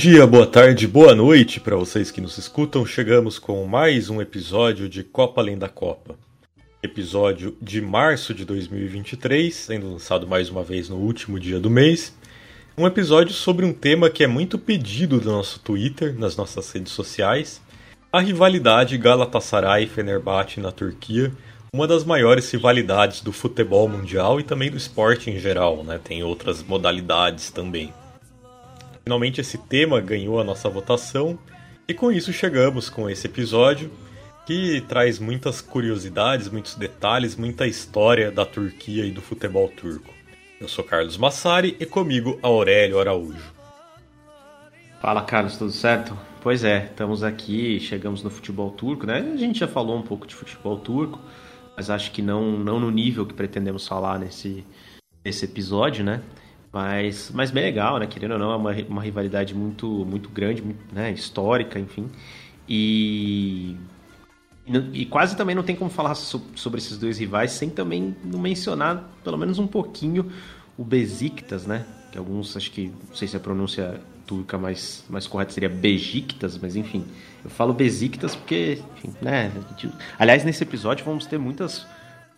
Dia, boa tarde, boa noite para vocês que nos escutam. Chegamos com mais um episódio de Copa Além da Copa. Episódio de março de 2023, sendo lançado mais uma vez no último dia do mês. Um episódio sobre um tema que é muito pedido no nosso Twitter, nas nossas redes sociais: a rivalidade Galatasaray-Fenerbahçe na Turquia, uma das maiores rivalidades do futebol mundial e também do esporte em geral, né? Tem outras modalidades também. Finalmente esse tema ganhou a nossa votação e com isso chegamos com esse episódio que traz muitas curiosidades, muitos detalhes, muita história da Turquia e do futebol turco. Eu sou Carlos Massari e comigo Aurélio Araújo. Fala Carlos, tudo certo? Pois é, estamos aqui, chegamos no futebol turco, né? A gente já falou um pouco de futebol turco, mas acho que não, não no nível que pretendemos falar nesse, nesse episódio, né? Mas, mas bem legal, né? Querendo ou não, é uma, uma rivalidade muito, muito grande, né? histórica, enfim. E, e quase também não tem como falar sobre esses dois rivais sem também não mencionar, pelo menos um pouquinho, o Besiktas, né? Que alguns, acho que, não sei se a pronúncia turca mais, mais correta seria Bejiktas, mas enfim. Eu falo Besiktas porque, enfim, né? Aliás, nesse episódio vamos ter muitas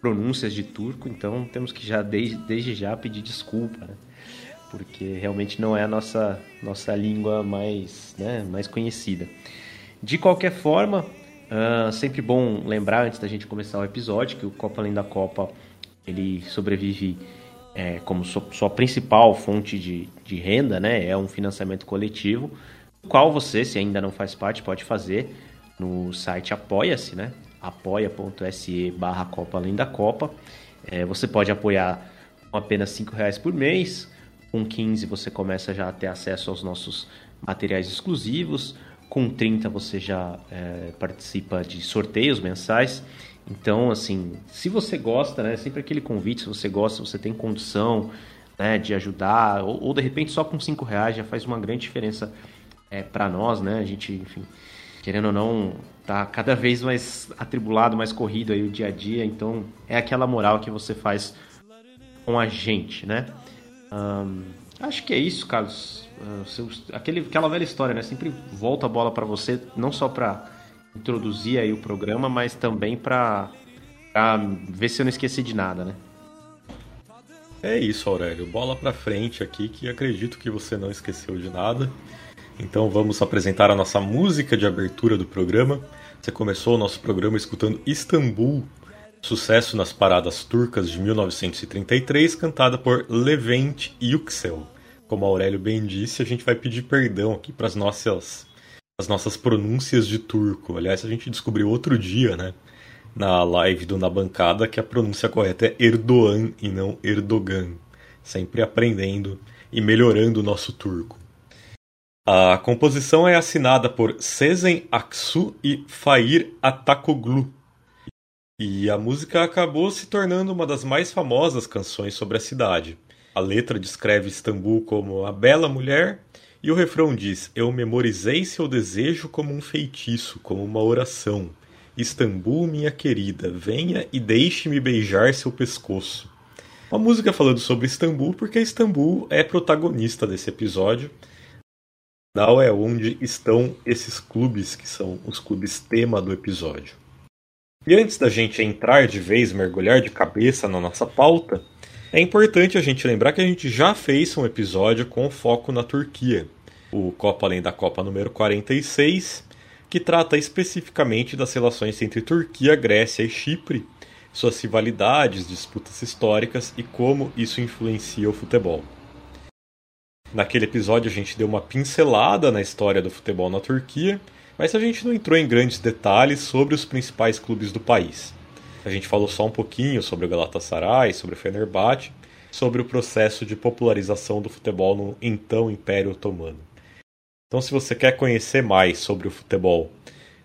pronúncias de turco, então temos que já, desde, desde já, pedir desculpa, né? Porque realmente não é a nossa, nossa língua mais, né, mais conhecida. De qualquer forma, uh, sempre bom lembrar antes da gente começar o episódio que o Copa Além da Copa ele sobrevive é, como sua, sua, principal fonte de, de renda, né, é um financiamento coletivo, qual você, se ainda não faz parte, pode fazer no site Apoia-se, né, apoia.se barra Copa Além da Copa. É, você pode apoiar com apenas R$ reais por mês, com 15 você começa já a ter acesso aos nossos materiais exclusivos. Com 30 você já é, participa de sorteios mensais. Então, assim, se você gosta, né? Sempre aquele convite, se você gosta, você tem condição né, de ajudar, ou, ou de repente só com 5 reais já faz uma grande diferença é, para nós, né? A gente, enfim, querendo ou não, tá cada vez mais atribulado, mais corrido aí o dia a dia. Então, é aquela moral que você faz com a gente, né? Acho que é isso, Carlos. Uh, aquele, aquela velha história, né? Sempre volta a bola para você, não só para introduzir aí o programa, mas também para ver se eu não esqueci de nada, né? É isso, Aurélio. Bola para frente aqui, que acredito que você não esqueceu de nada. Então vamos apresentar a nossa música de abertura do programa. Você começou o nosso programa escutando Istambul, Sucesso nas paradas turcas de 1933, cantada por Levent Yüksel. Como Aurélio bem disse, a gente vai pedir perdão aqui para as nossas, as nossas pronúncias de turco. Aliás, a gente descobriu outro dia, né, na live do Na Bancada, que a pronúncia correta é Erdogan e não Erdogan. Sempre aprendendo e melhorando o nosso turco. A composição é assinada por Sezen Aksu e Fair Atakoglu e a música acabou se tornando uma das mais famosas canções sobre a cidade. A letra descreve Istambul como a bela mulher e o refrão diz: Eu memorizei seu desejo como um feitiço, como uma oração. Istambul, minha querida, venha e deixe-me beijar seu pescoço. Uma música falando sobre Istambul, porque Istambul é protagonista desse episódio. Afinal, é onde estão esses clubes que são os clubes tema do episódio. E antes da gente entrar de vez, mergulhar de cabeça na nossa pauta, é importante a gente lembrar que a gente já fez um episódio com foco na Turquia, o Copa Além da Copa número 46, que trata especificamente das relações entre Turquia, Grécia e Chipre, suas rivalidades, disputas históricas e como isso influencia o futebol. Naquele episódio a gente deu uma pincelada na história do futebol na Turquia, mas a gente não entrou em grandes detalhes sobre os principais clubes do país. A gente falou só um pouquinho sobre o Galatasaray, sobre o Fenerbahçe, sobre o processo de popularização do futebol no então Império Otomano. Então, se você quer conhecer mais sobre o futebol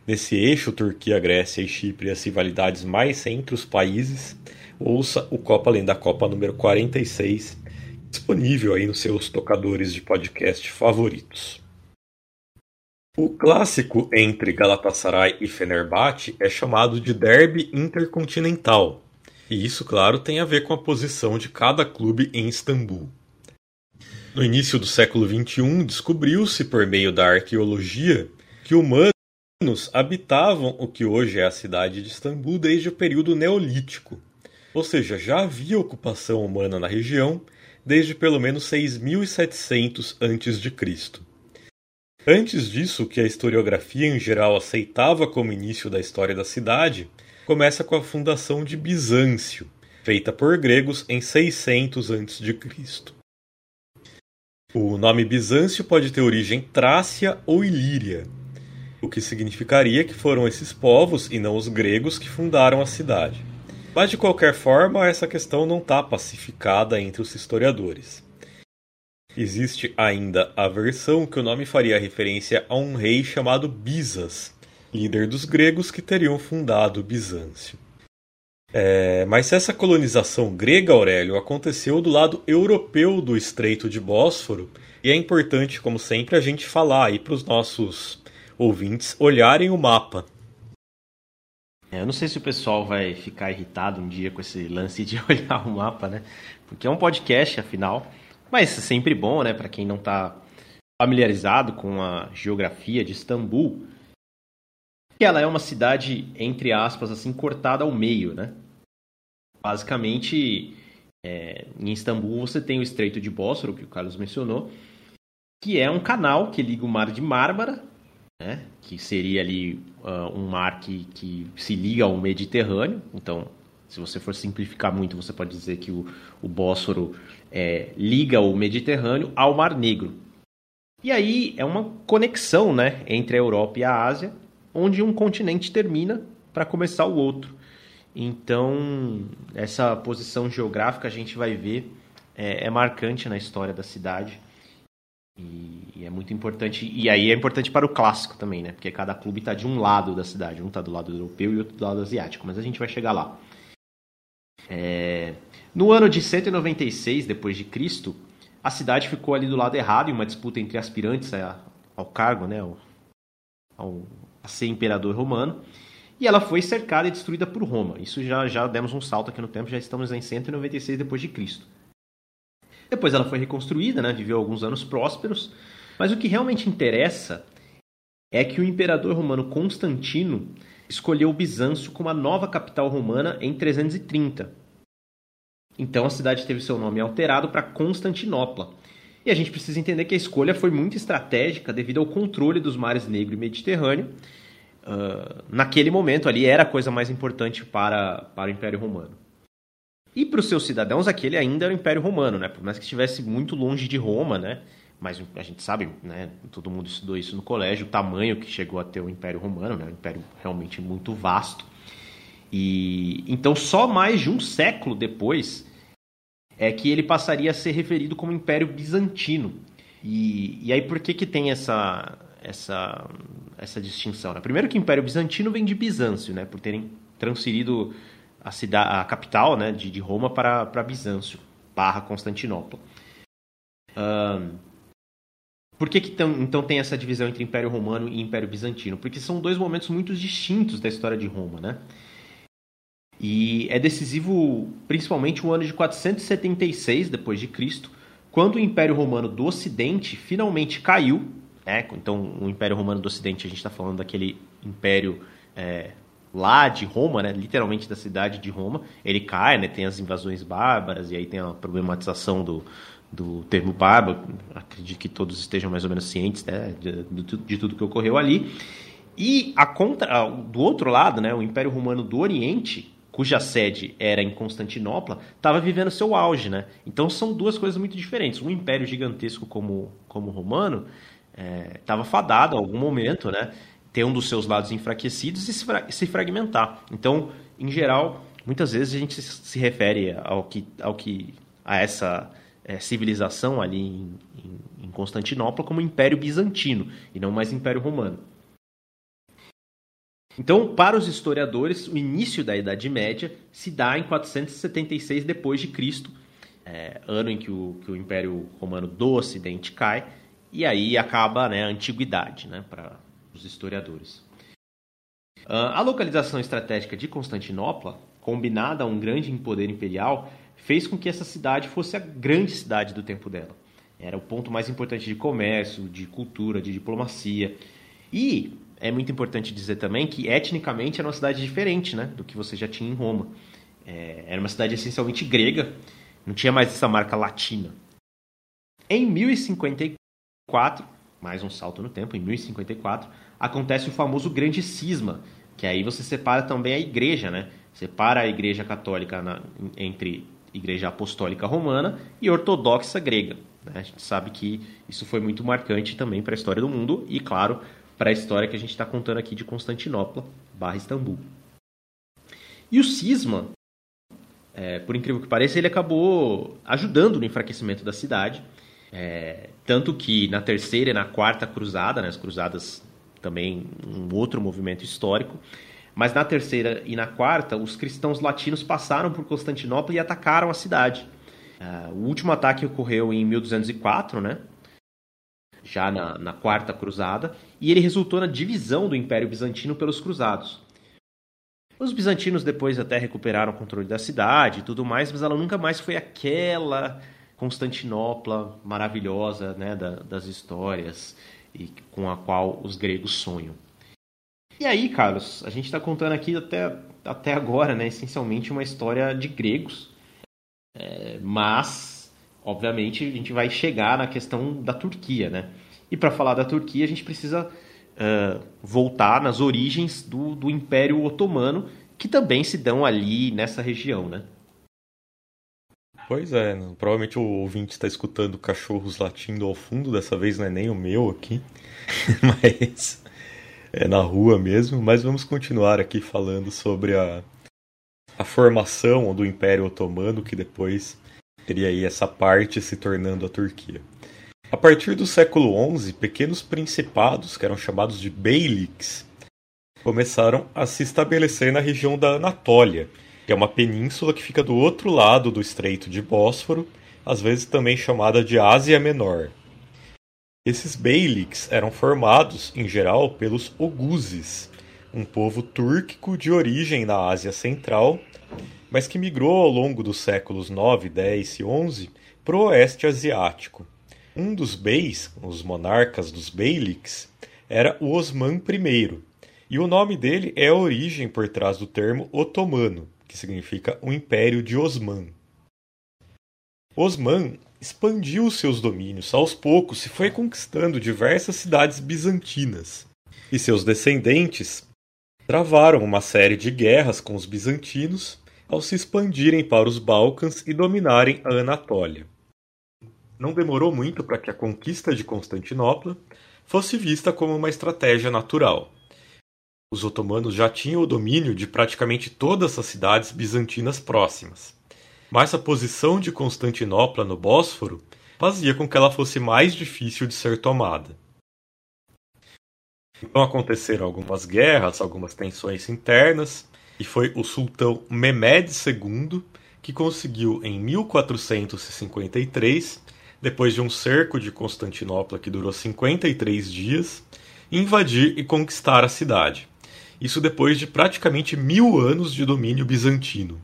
nesse eixo Turquia, Grécia e Chipre, as rivalidades mais entre os países, ouça o Copa Além da Copa número 46, disponível aí nos seus tocadores de podcast favoritos. O clássico entre Galatasaray e Fenerbahçe é chamado de Derby Intercontinental, e isso, claro, tem a ver com a posição de cada clube em Istambul. No início do século XXI, descobriu-se por meio da arqueologia que humanos habitavam o que hoje é a cidade de Istambul desde o período neolítico. Ou seja, já havia ocupação humana na região desde pelo menos 6700 a.C. Antes disso, o que a historiografia em geral aceitava como início da história da cidade, começa com a fundação de Bizâncio, feita por gregos em 600 a.C. O nome Bizâncio pode ter origem Trácia ou Ilíria, o que significaria que foram esses povos e não os gregos que fundaram a cidade. Mas de qualquer forma, essa questão não está pacificada entre os historiadores. Existe ainda a versão que o nome faria referência a um rei chamado Bizas, líder dos gregos que teriam fundado Bizâncio. É, mas essa colonização grega, Aurélio, aconteceu do lado europeu do Estreito de Bósforo, e é importante, como sempre, a gente falar aí para os nossos ouvintes olharem o mapa. É, eu não sei se o pessoal vai ficar irritado um dia com esse lance de olhar o mapa, né? Porque é um podcast, afinal. Mas sempre bom, né, para quem não está familiarizado com a geografia de Istambul, que ela é uma cidade, entre aspas, assim, cortada ao meio, né? Basicamente, é, em Istambul você tem o Estreito de Bósforo, que o Carlos mencionou, que é um canal que liga o Mar de Mármara, né? que seria ali uh, um mar que, que se liga ao Mediterrâneo. Então, se você for simplificar muito, você pode dizer que o, o Bósforo é, liga o Mediterrâneo ao Mar Negro. E aí é uma conexão né, entre a Europa e a Ásia, onde um continente termina para começar o outro. Então, essa posição geográfica a gente vai ver é, é marcante na história da cidade. E, é muito importante. E aí é importante para o clássico também, né? Porque cada clube está de um lado da cidade. Um está do lado europeu e outro do lado asiático. Mas a gente vai chegar lá. É... No ano de 196 depois de Cristo, a cidade ficou ali do lado errado em uma disputa entre aspirantes ao cargo, né? Ao, ao a ser imperador romano, e ela foi cercada e destruída por Roma. Isso já, já demos um salto aqui no tempo, já estamos em 196 depois de Cristo. Depois ela foi reconstruída, né, viveu alguns anos prósperos, mas o que realmente interessa é que o imperador romano Constantino escolheu Bizâncio como a nova capital romana em 330. Então a cidade teve seu nome alterado para Constantinopla. E a gente precisa entender que a escolha foi muito estratégica devido ao controle dos mares Negro e Mediterrâneo. Uh, naquele momento ali era a coisa mais importante para, para o Império Romano. E para os seus cidadãos, aquele ainda era o Império Romano, né? Por mais que estivesse muito longe de Roma, né? Mas a gente sabe, né? Todo mundo estudou isso no colégio, o tamanho que chegou a ter o Império Romano, né? Um império realmente muito vasto. E então só mais de um século depois é que ele passaria a ser referido como Império Bizantino. E, e aí por que, que tem essa, essa, essa distinção? Né? Primeiro que o Império Bizantino vem de Bizâncio, né? por terem transferido a, cidade, a capital né? de, de Roma para, para Bizâncio, barra Constantinopla. Um, por que, que então, então tem essa divisão entre Império Romano e Império Bizantino? Porque são dois momentos muito distintos da história de Roma, né? E é decisivo principalmente o ano de 476 depois de Cristo, quando o Império Romano do Ocidente finalmente caiu. Né? Então, o Império Romano do Ocidente, a gente está falando daquele império é, lá de Roma, né? literalmente da cidade de Roma. Ele cai, né? tem as invasões bárbaras, e aí tem a problematização do, do termo bárbaro. Acredito que todos estejam mais ou menos cientes né? de, de, de tudo que ocorreu ali. E a contra, do outro lado, né, o Império Romano do Oriente cuja sede era em Constantinopla, estava vivendo seu auge, né? Então são duas coisas muito diferentes. Um império gigantesco como, como o romano estava é, fadado a algum momento, né? Ter um dos seus lados enfraquecidos e se, se fragmentar. Então, em geral, muitas vezes a gente se refere ao que, ao que a essa é, civilização ali em, em, em Constantinopla como Império Bizantino e não mais Império Romano. Então, para os historiadores, o início da Idade Média se dá em 476 depois de Cristo, é, ano em que o, que o, Império Romano do Ocidente cai, e aí acaba né, a antiguidade né, para os historiadores. Uh, a localização estratégica de Constantinopla, combinada a um grande poder imperial, fez com que essa cidade fosse a grande cidade do tempo dela. Era o ponto mais importante de comércio, de cultura, de diplomacia. E é muito importante dizer também que etnicamente era uma cidade diferente né, do que você já tinha em Roma. É, era uma cidade essencialmente grega, não tinha mais essa marca latina. Em 1054, mais um salto no tempo, em 1054, acontece o famoso Grande Cisma, que aí você separa também a igreja, né? Separa a igreja católica na, entre igreja apostólica romana e ortodoxa grega. Né? A gente sabe que isso foi muito marcante também para a história do mundo e, claro, para a história que a gente está contando aqui de Constantinopla barra Istambul. E o cisma, é, por incrível que pareça, ele acabou ajudando no enfraquecimento da cidade. É, tanto que na terceira e na quarta cruzada, né, as cruzadas também um outro movimento histórico, mas na terceira e na quarta, os cristãos latinos passaram por Constantinopla e atacaram a cidade. Uh, o último ataque ocorreu em 1204, né? já na, na Quarta Cruzada, e ele resultou na divisão do Império Bizantino pelos Cruzados. Os bizantinos depois até recuperaram o controle da cidade e tudo mais, mas ela nunca mais foi aquela Constantinopla maravilhosa né, da, das histórias e com a qual os gregos sonham. E aí, Carlos, a gente está contando aqui até, até agora, né, essencialmente uma história de gregos, é, mas obviamente, a gente vai chegar na questão da Turquia, né? E para falar da Turquia, a gente precisa uh, voltar nas origens do, do Império Otomano, que também se dão ali nessa região, né? Pois é, né? provavelmente o ouvinte está escutando cachorros latindo ao fundo, dessa vez não é nem o meu aqui, mas é na rua mesmo. Mas vamos continuar aqui falando sobre a, a formação do Império Otomano, que depois teria aí essa parte se tornando a Turquia. A partir do século XI, pequenos principados, que eram chamados de beyliks, começaram a se estabelecer na região da Anatólia, que é uma península que fica do outro lado do Estreito de Bósforo, às vezes também chamada de Ásia Menor. Esses beyliks eram formados, em geral, pelos oguzes, um povo túrquico de origem na Ásia Central, mas que migrou ao longo dos séculos 9, 10 e 11 para o oeste asiático. Um dos beis, os monarcas dos beyliks, era o Osman I, e o nome dele é a origem por trás do termo otomano, que significa o Império de Osman. Osman expandiu seus domínios aos poucos e foi conquistando diversas cidades bizantinas. E seus descendentes travaram uma série de guerras com os bizantinos ao se expandirem para os Balcãs e dominarem a Anatólia. Não demorou muito para que a conquista de Constantinopla fosse vista como uma estratégia natural. Os otomanos já tinham o domínio de praticamente todas as cidades bizantinas próximas, mas a posição de Constantinopla no Bósforo fazia com que ela fosse mais difícil de ser tomada. Então aconteceram algumas guerras, algumas tensões internas, e foi o sultão Mehmed II que conseguiu em 1453, depois de um cerco de Constantinopla que durou 53 dias, invadir e conquistar a cidade. Isso depois de praticamente mil anos de domínio bizantino.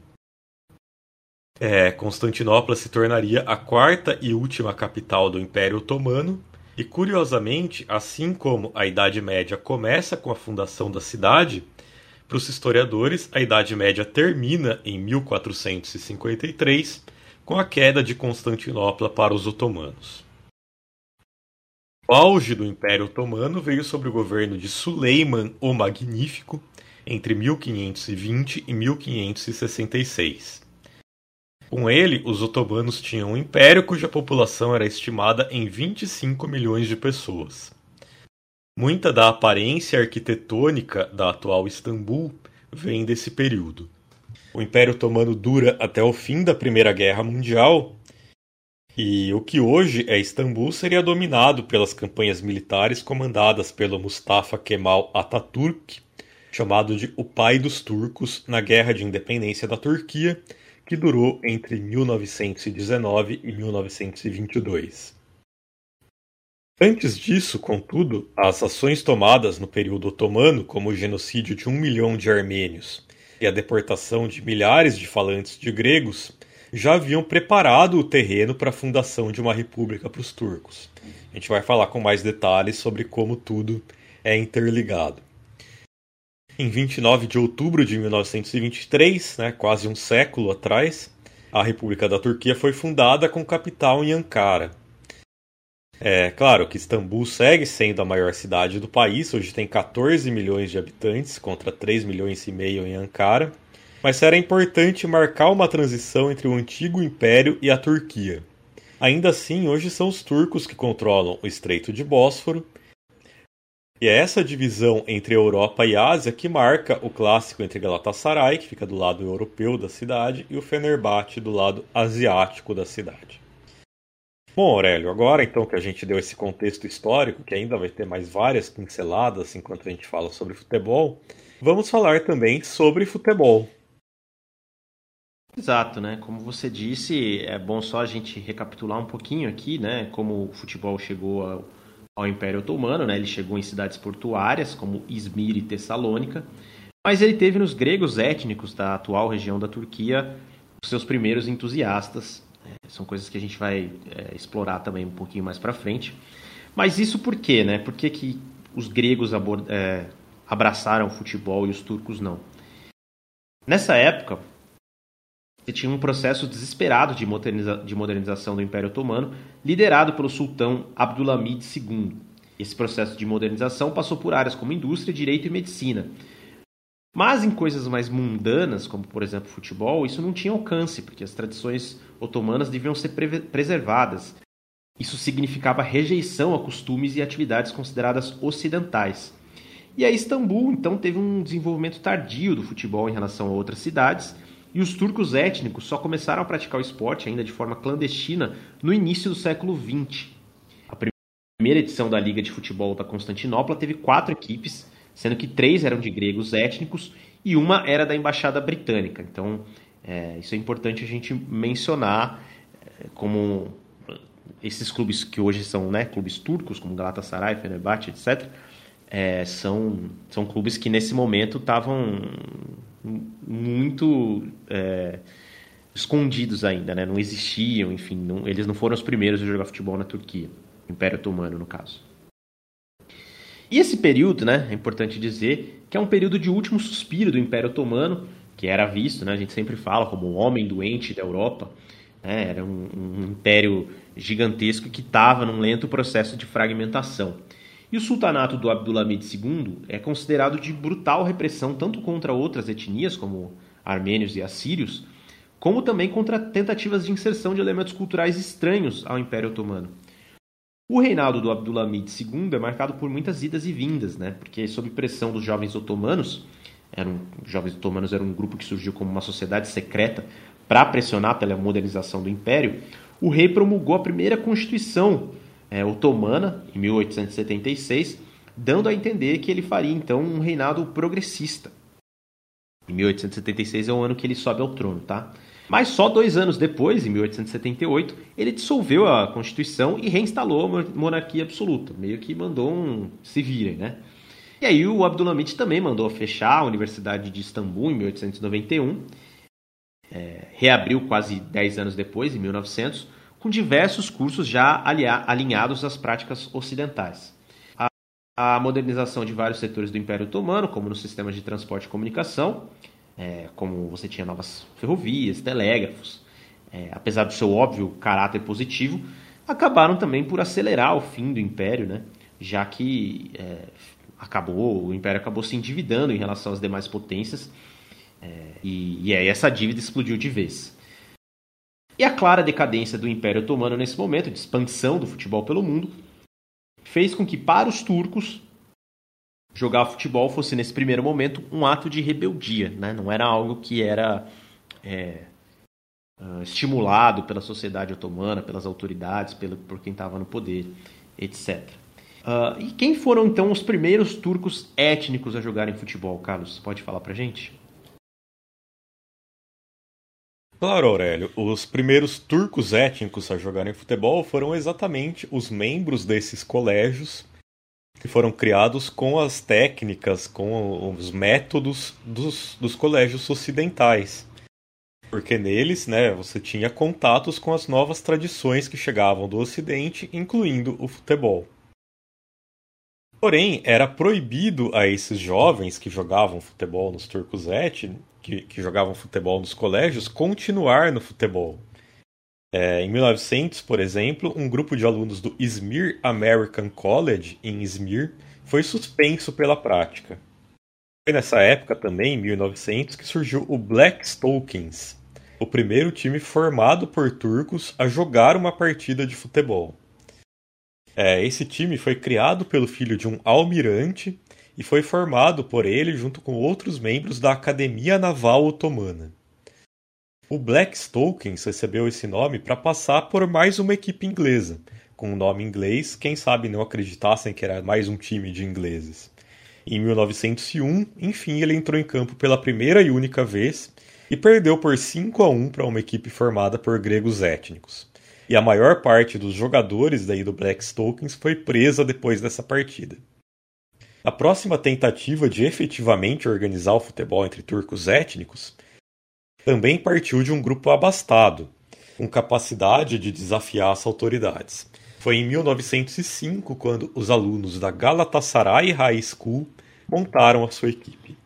É, Constantinopla se tornaria a quarta e última capital do Império Otomano, e curiosamente, assim como a Idade Média começa com a fundação da cidade, para os historiadores a Idade Média termina em 1453 com a queda de Constantinopla para os otomanos. O auge do Império Otomano veio sob o governo de Suleiman o Magnífico entre 1520 e 1566. Com ele, os otomanos tinham um império cuja população era estimada em 25 milhões de pessoas. Muita da aparência arquitetônica da atual Istambul vem desse período. O Império Otomano dura até o fim da Primeira Guerra Mundial e o que hoje é Istambul seria dominado pelas campanhas militares comandadas pelo Mustafa Kemal Atatürk, chamado de o pai dos turcos na Guerra de Independência da Turquia, que durou entre 1919 e 1922. Antes disso, contudo, as ações tomadas no período otomano, como o genocídio de um milhão de armênios e a deportação de milhares de falantes de gregos, já haviam preparado o terreno para a fundação de uma república para os turcos. A gente vai falar com mais detalhes sobre como tudo é interligado. Em 29 de outubro de 1923, né, quase um século atrás, a República da Turquia foi fundada com capital em Ankara. É claro que Istambul segue sendo a maior cidade do país, hoje tem 14 milhões de habitantes contra 3 milhões e meio em Ankara mas era importante marcar uma transição entre o antigo império e a Turquia. Ainda assim, hoje são os turcos que controlam o Estreito de Bósforo, e é essa divisão entre Europa e Ásia que marca o clássico entre Galatasaray, que fica do lado europeu da cidade, e o Fenerbahçe do lado asiático da cidade. Bom, Aurélio, agora então que a gente deu esse contexto histórico, que ainda vai ter mais várias pinceladas enquanto a gente fala sobre futebol, vamos falar também sobre futebol. Exato, né? Como você disse, é bom só a gente recapitular um pouquinho aqui, né? Como o futebol chegou ao, ao Império Otomano, né? Ele chegou em cidades portuárias como Izmir e Tessalônica, mas ele teve nos gregos étnicos da atual região da Turquia os seus primeiros entusiastas. Né? São coisas que a gente vai é, explorar também um pouquinho mais para frente. Mas isso por quê, né? Por que, que os gregos é, abraçaram o futebol e os turcos não? Nessa época, você tinha um processo desesperado de, moderniza de modernização do Império Otomano, liderado pelo sultão Abdulhamid II. Esse processo de modernização passou por áreas como indústria, direito e medicina. Mas em coisas mais mundanas, como por exemplo futebol, isso não tinha alcance, porque as tradições otomanas deviam ser pre preservadas. Isso significava rejeição a costumes e atividades consideradas ocidentais. E a Istambul, então, teve um desenvolvimento tardio do futebol em relação a outras cidades, e os turcos étnicos só começaram a praticar o esporte ainda de forma clandestina no início do século XX. A primeira edição da Liga de Futebol da Constantinopla teve quatro equipes, sendo que três eram de gregos étnicos e uma era da Embaixada Britânica. Então, é, isso é importante a gente mencionar é, como esses clubes que hoje são né, clubes turcos, como Galatasaray, Fenerbahçe, etc., é, são, são clubes que nesse momento estavam muito é, escondidos ainda, né? não existiam, enfim, não, eles não foram os primeiros a jogar futebol na Turquia, Império Otomano no caso. E esse período, né, é importante dizer que é um período de último suspiro do Império Otomano, que era visto, né, a gente sempre fala como o homem doente da Europa, né, era um, um império gigantesco que estava num lento processo de fragmentação. E o sultanato do Abdulhamid II é considerado de brutal repressão tanto contra outras etnias, como armênios e assírios, como também contra tentativas de inserção de elementos culturais estranhos ao Império Otomano. O reinado do Abdulhamid II é marcado por muitas idas e vindas, né? porque sob pressão dos jovens otomanos, eram, os jovens otomanos eram um grupo que surgiu como uma sociedade secreta para pressionar pela modernização do império, o rei promulgou a primeira constituição é, otomana, em 1876, dando a entender que ele faria então um reinado progressista. Em 1876 é o ano que ele sobe ao trono, tá? Mas só dois anos depois, em 1878, ele dissolveu a Constituição e reinstalou a monarquia absoluta. Meio que mandou um se virem, né? E aí o Abdulhamid também mandou fechar a Universidade de Istambul em 1891. É, reabriu quase 10 anos depois, em 1900, com diversos cursos já alinhados às práticas ocidentais. A, a modernização de vários setores do Império Otomano, como nos sistemas de transporte e comunicação, é, como você tinha novas ferrovias, telégrafos, é, apesar do seu óbvio caráter positivo, acabaram também por acelerar o fim do Império, né? já que é, acabou, o Império acabou se endividando em relação às demais potências, é, e, e aí essa dívida explodiu de vez. E a clara decadência do Império Otomano nesse momento, de expansão do futebol pelo mundo, fez com que para os turcos jogar futebol fosse nesse primeiro momento um ato de rebeldia, né? não era algo que era é, uh, estimulado pela sociedade otomana, pelas autoridades, pelo, por quem estava no poder, etc. Uh, e quem foram então os primeiros turcos étnicos a jogarem futebol, Carlos? Pode falar pra gente? Claro, Aurélio. Os primeiros turcos étnicos a jogarem futebol foram exatamente os membros desses colégios que foram criados com as técnicas, com os métodos dos, dos colégios ocidentais. Porque neles, né, você tinha contatos com as novas tradições que chegavam do Ocidente, incluindo o futebol. Porém, era proibido a esses jovens que jogavam futebol nos turcos que, que jogavam futebol nos colégios, continuar no futebol. É, em 1900, por exemplo, um grupo de alunos do Izmir American College, em Izmir, foi suspenso pela prática. Foi nessa época também, em 1900, que surgiu o Black Stokings, o primeiro time formado por turcos a jogar uma partida de futebol. É, esse time foi criado pelo filho de um almirante e foi formado por ele junto com outros membros da Academia Naval Otomana. O Black Stokens recebeu esse nome para passar por mais uma equipe inglesa, com o nome inglês, quem sabe não acreditassem que era mais um time de ingleses. Em 1901, enfim, ele entrou em campo pela primeira e única vez e perdeu por 5 a 1 para uma equipe formada por gregos étnicos e a maior parte dos jogadores daí do Black Stokens foi presa depois dessa partida. A próxima tentativa de efetivamente organizar o futebol entre turcos étnicos também partiu de um grupo abastado, com capacidade de desafiar as autoridades. Foi em 1905 quando os alunos da Galatasaray High School montaram a sua equipe.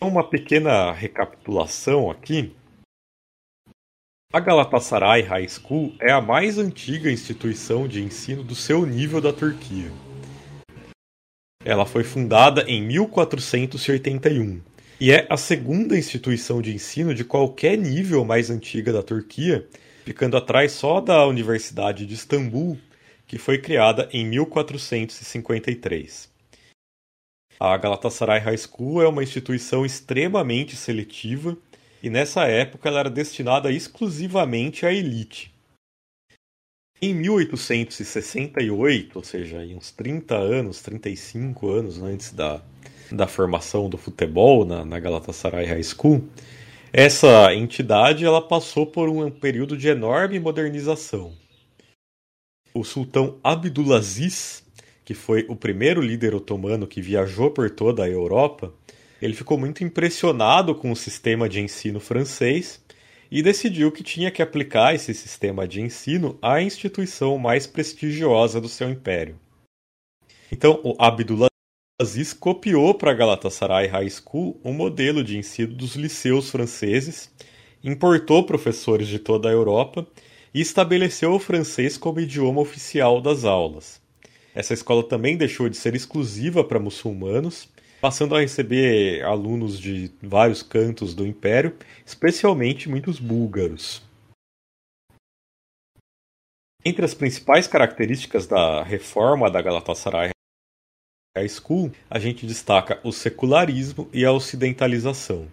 Uma pequena recapitulação aqui. A Galatasaray High School é a mais antiga instituição de ensino do seu nível da Turquia. Ela foi fundada em 1481 e é a segunda instituição de ensino de qualquer nível mais antiga da Turquia, ficando atrás só da Universidade de Istambul, que foi criada em 1453. A Galatasaray High School é uma instituição extremamente seletiva e nessa época ela era destinada exclusivamente à elite. Em 1868, ou seja, uns 30 anos, 35 anos antes da, da formação do futebol na, na Galatasaray High School, essa entidade ela passou por um período de enorme modernização. O sultão Abdulaziz, que foi o primeiro líder otomano que viajou por toda a Europa, ele ficou muito impressionado com o sistema de ensino francês e decidiu que tinha que aplicar esse sistema de ensino à instituição mais prestigiosa do seu império. Então, o copiou para Galatasaray High School um modelo de ensino dos liceus franceses, importou professores de toda a Europa e estabeleceu o francês como idioma oficial das aulas. Essa escola também deixou de ser exclusiva para muçulmanos passando a receber alunos de vários cantos do império, especialmente muitos búlgaros. Entre as principais características da reforma da Galatasaray High School, a gente destaca o secularismo e a ocidentalização.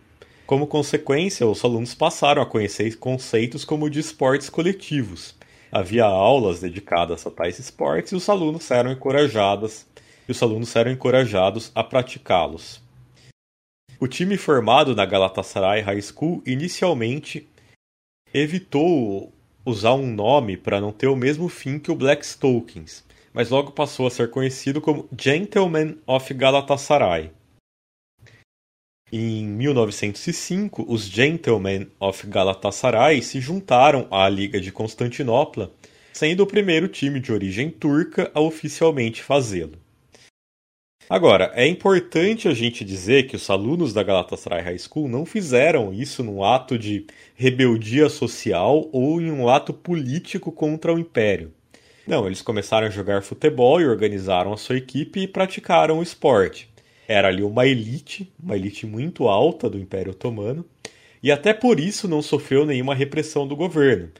Como consequência, os alunos passaram a conhecer conceitos como de esportes coletivos. Havia aulas dedicadas a tais esportes e os alunos eram encorajados e os alunos eram encorajados a praticá-los. O time formado na Galatasaray High School inicialmente evitou usar um nome para não ter o mesmo fim que o Black Stokens, mas logo passou a ser conhecido como Gentlemen of Galatasaray. Em 1905, os Gentlemen of Galatasaray se juntaram à Liga de Constantinopla, sendo o primeiro time de origem turca a oficialmente fazê-lo. Agora, é importante a gente dizer que os alunos da Galatasaray High School não fizeram isso num ato de rebeldia social ou em um ato político contra o Império. Não, eles começaram a jogar futebol e organizaram a sua equipe e praticaram o esporte. Era ali uma elite, uma elite muito alta do Império Otomano, e até por isso não sofreu nenhuma repressão do governo,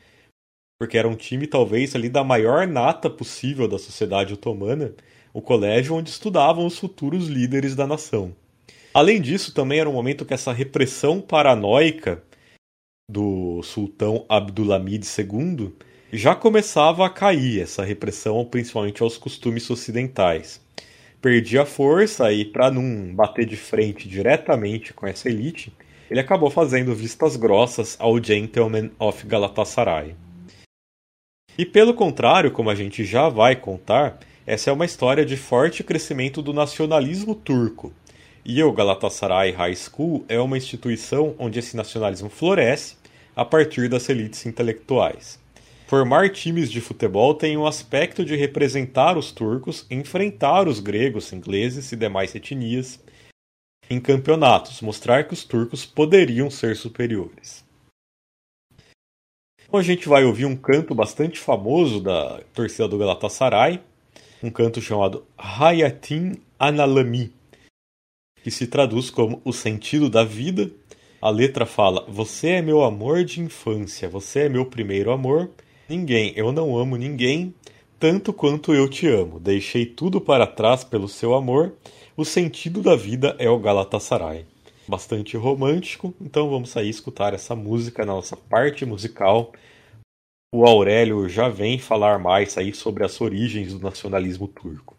porque era um time talvez ali da maior nata possível da sociedade otomana o colégio onde estudavam os futuros líderes da nação. Além disso, também era um momento que essa repressão paranoica do sultão Abdulhamid II já começava a cair, essa repressão principalmente aos costumes ocidentais. Perdia força e, para não bater de frente diretamente com essa elite, ele acabou fazendo vistas grossas ao Gentleman of Galatasaray. E pelo contrário, como a gente já vai contar, essa é uma história de forte crescimento do nacionalismo turco. E o Galatasaray High School é uma instituição onde esse nacionalismo floresce a partir das elites intelectuais. Formar times de futebol tem um aspecto de representar os turcos, enfrentar os gregos, ingleses e demais etnias em campeonatos, mostrar que os turcos poderiam ser superiores. Então a gente vai ouvir um canto bastante famoso da torcida do Galatasaray, um canto chamado Hayatin Analami, que se traduz como o sentido da vida. A letra fala: Você é meu amor de infância, você é meu primeiro amor. Ninguém, eu não amo ninguém tanto quanto eu te amo. Deixei tudo para trás pelo seu amor. O sentido da vida é o Galatasaray. Bastante romântico, então vamos sair escutar essa música na nossa parte musical o Aurélio já vem falar mais aí sobre as origens do nacionalismo turco.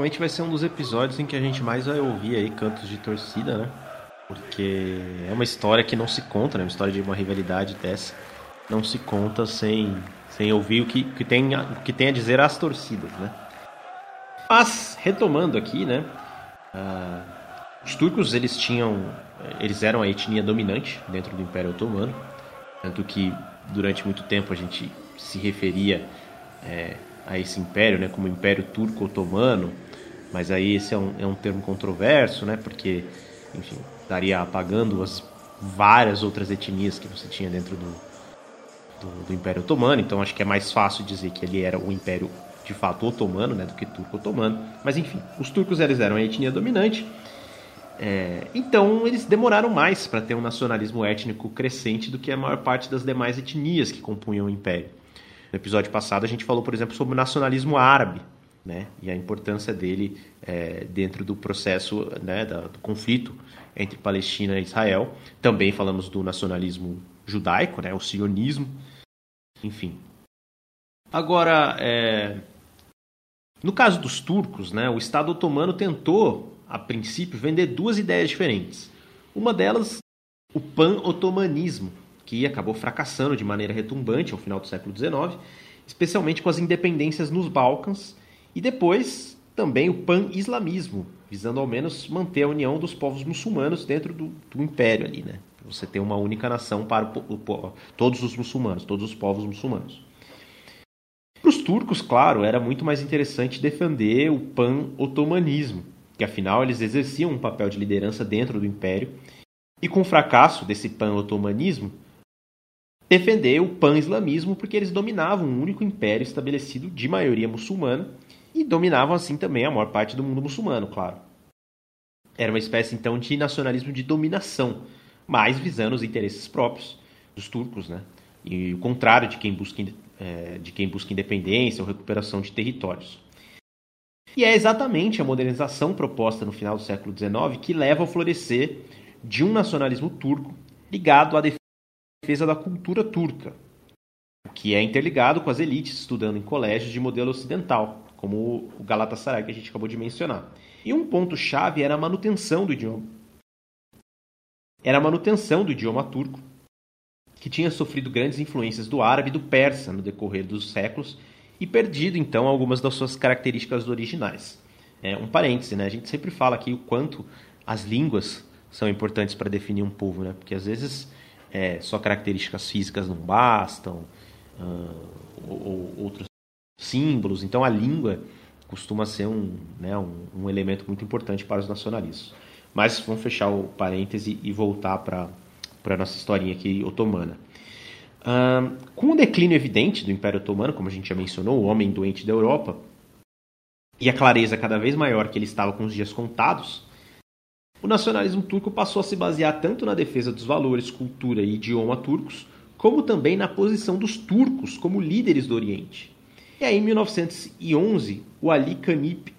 Provavelmente vai ser um dos episódios em que a gente mais vai ouvir aí cantos de torcida, né? Porque é uma história que não se conta, né? Uma história de uma rivalidade dessa não se conta sem, sem ouvir o que, que, tem, o que tem a dizer as torcidas, né? Mas, retomando aqui, né? Uh, os turcos, eles tinham... Eles eram a etnia dominante dentro do Império Otomano. Tanto que, durante muito tempo, a gente se referia... É, a esse império, né, como Império Turco Otomano, mas aí esse é um, é um termo controverso, né, porque, enfim, estaria apagando as várias outras etnias que você tinha dentro do, do, do, Império Otomano, então acho que é mais fácil dizer que ele era o Império de fato otomano, né, do que turco otomano, mas enfim, os turcos eles eram a etnia dominante, é, então eles demoraram mais para ter um nacionalismo étnico crescente do que a maior parte das demais etnias que compunham o Império. No episódio passado a gente falou, por exemplo, sobre o nacionalismo árabe, né? E a importância dele é, dentro do processo né, da, do conflito entre Palestina e Israel. Também falamos do nacionalismo judaico, né? O sionismo, enfim. Agora, é... no caso dos turcos, né? O Estado otomano tentou, a princípio, vender duas ideias diferentes. Uma delas, o pan-otomanismo, que acabou fracassando de maneira retumbante ao final do século XIX, especialmente com as independências nos Balcãs e depois também o pan-islamismo, visando ao menos manter a união dos povos muçulmanos dentro do, do império ali, né? Você ter uma única nação para o, o, todos os muçulmanos, todos os povos muçulmanos. Para os turcos, claro, era muito mais interessante defender o pan-otomanismo, que afinal eles exerciam um papel de liderança dentro do império E com o fracasso desse pan-otomanismo, defender o pan-islamismo porque eles dominavam um único império estabelecido de maioria muçulmana e dominavam assim também a maior parte do mundo muçulmano, claro. Era uma espécie então de nacionalismo de dominação, mas visando os interesses próprios dos turcos, né? E o contrário de quem busca, é, de quem busca independência ou recuperação de territórios. E é exatamente a modernização proposta no final do século XIX que leva ao florescer de um nacionalismo turco ligado à defesa da cultura turca, o que é interligado com as elites estudando em colégios de modelo ocidental, como o Galatasaray que a gente acabou de mencionar. E um ponto chave era a manutenção do idioma. Era a manutenção do idioma turco, que tinha sofrido grandes influências do árabe e do persa no decorrer dos séculos e perdido então algumas das suas características originais. É, um parêntese, né? A gente sempre fala aqui o quanto as línguas são importantes para definir um povo, né? Porque às vezes é, só características físicas não bastam, uh, ou, ou, outros símbolos. Então a língua costuma ser um, né, um, um, elemento muito importante para os nacionalistas. Mas vamos fechar o parêntese e voltar para a nossa historinha aqui otomana. Uh, com o declínio evidente do Império Otomano, como a gente já mencionou, o homem doente da Europa, e a clareza cada vez maior que ele estava com os dias contados, o nacionalismo turco passou a se basear tanto na defesa dos valores, cultura e idioma turcos, como também na posição dos turcos como líderes do Oriente. E aí, em 1911, o Ali Kanip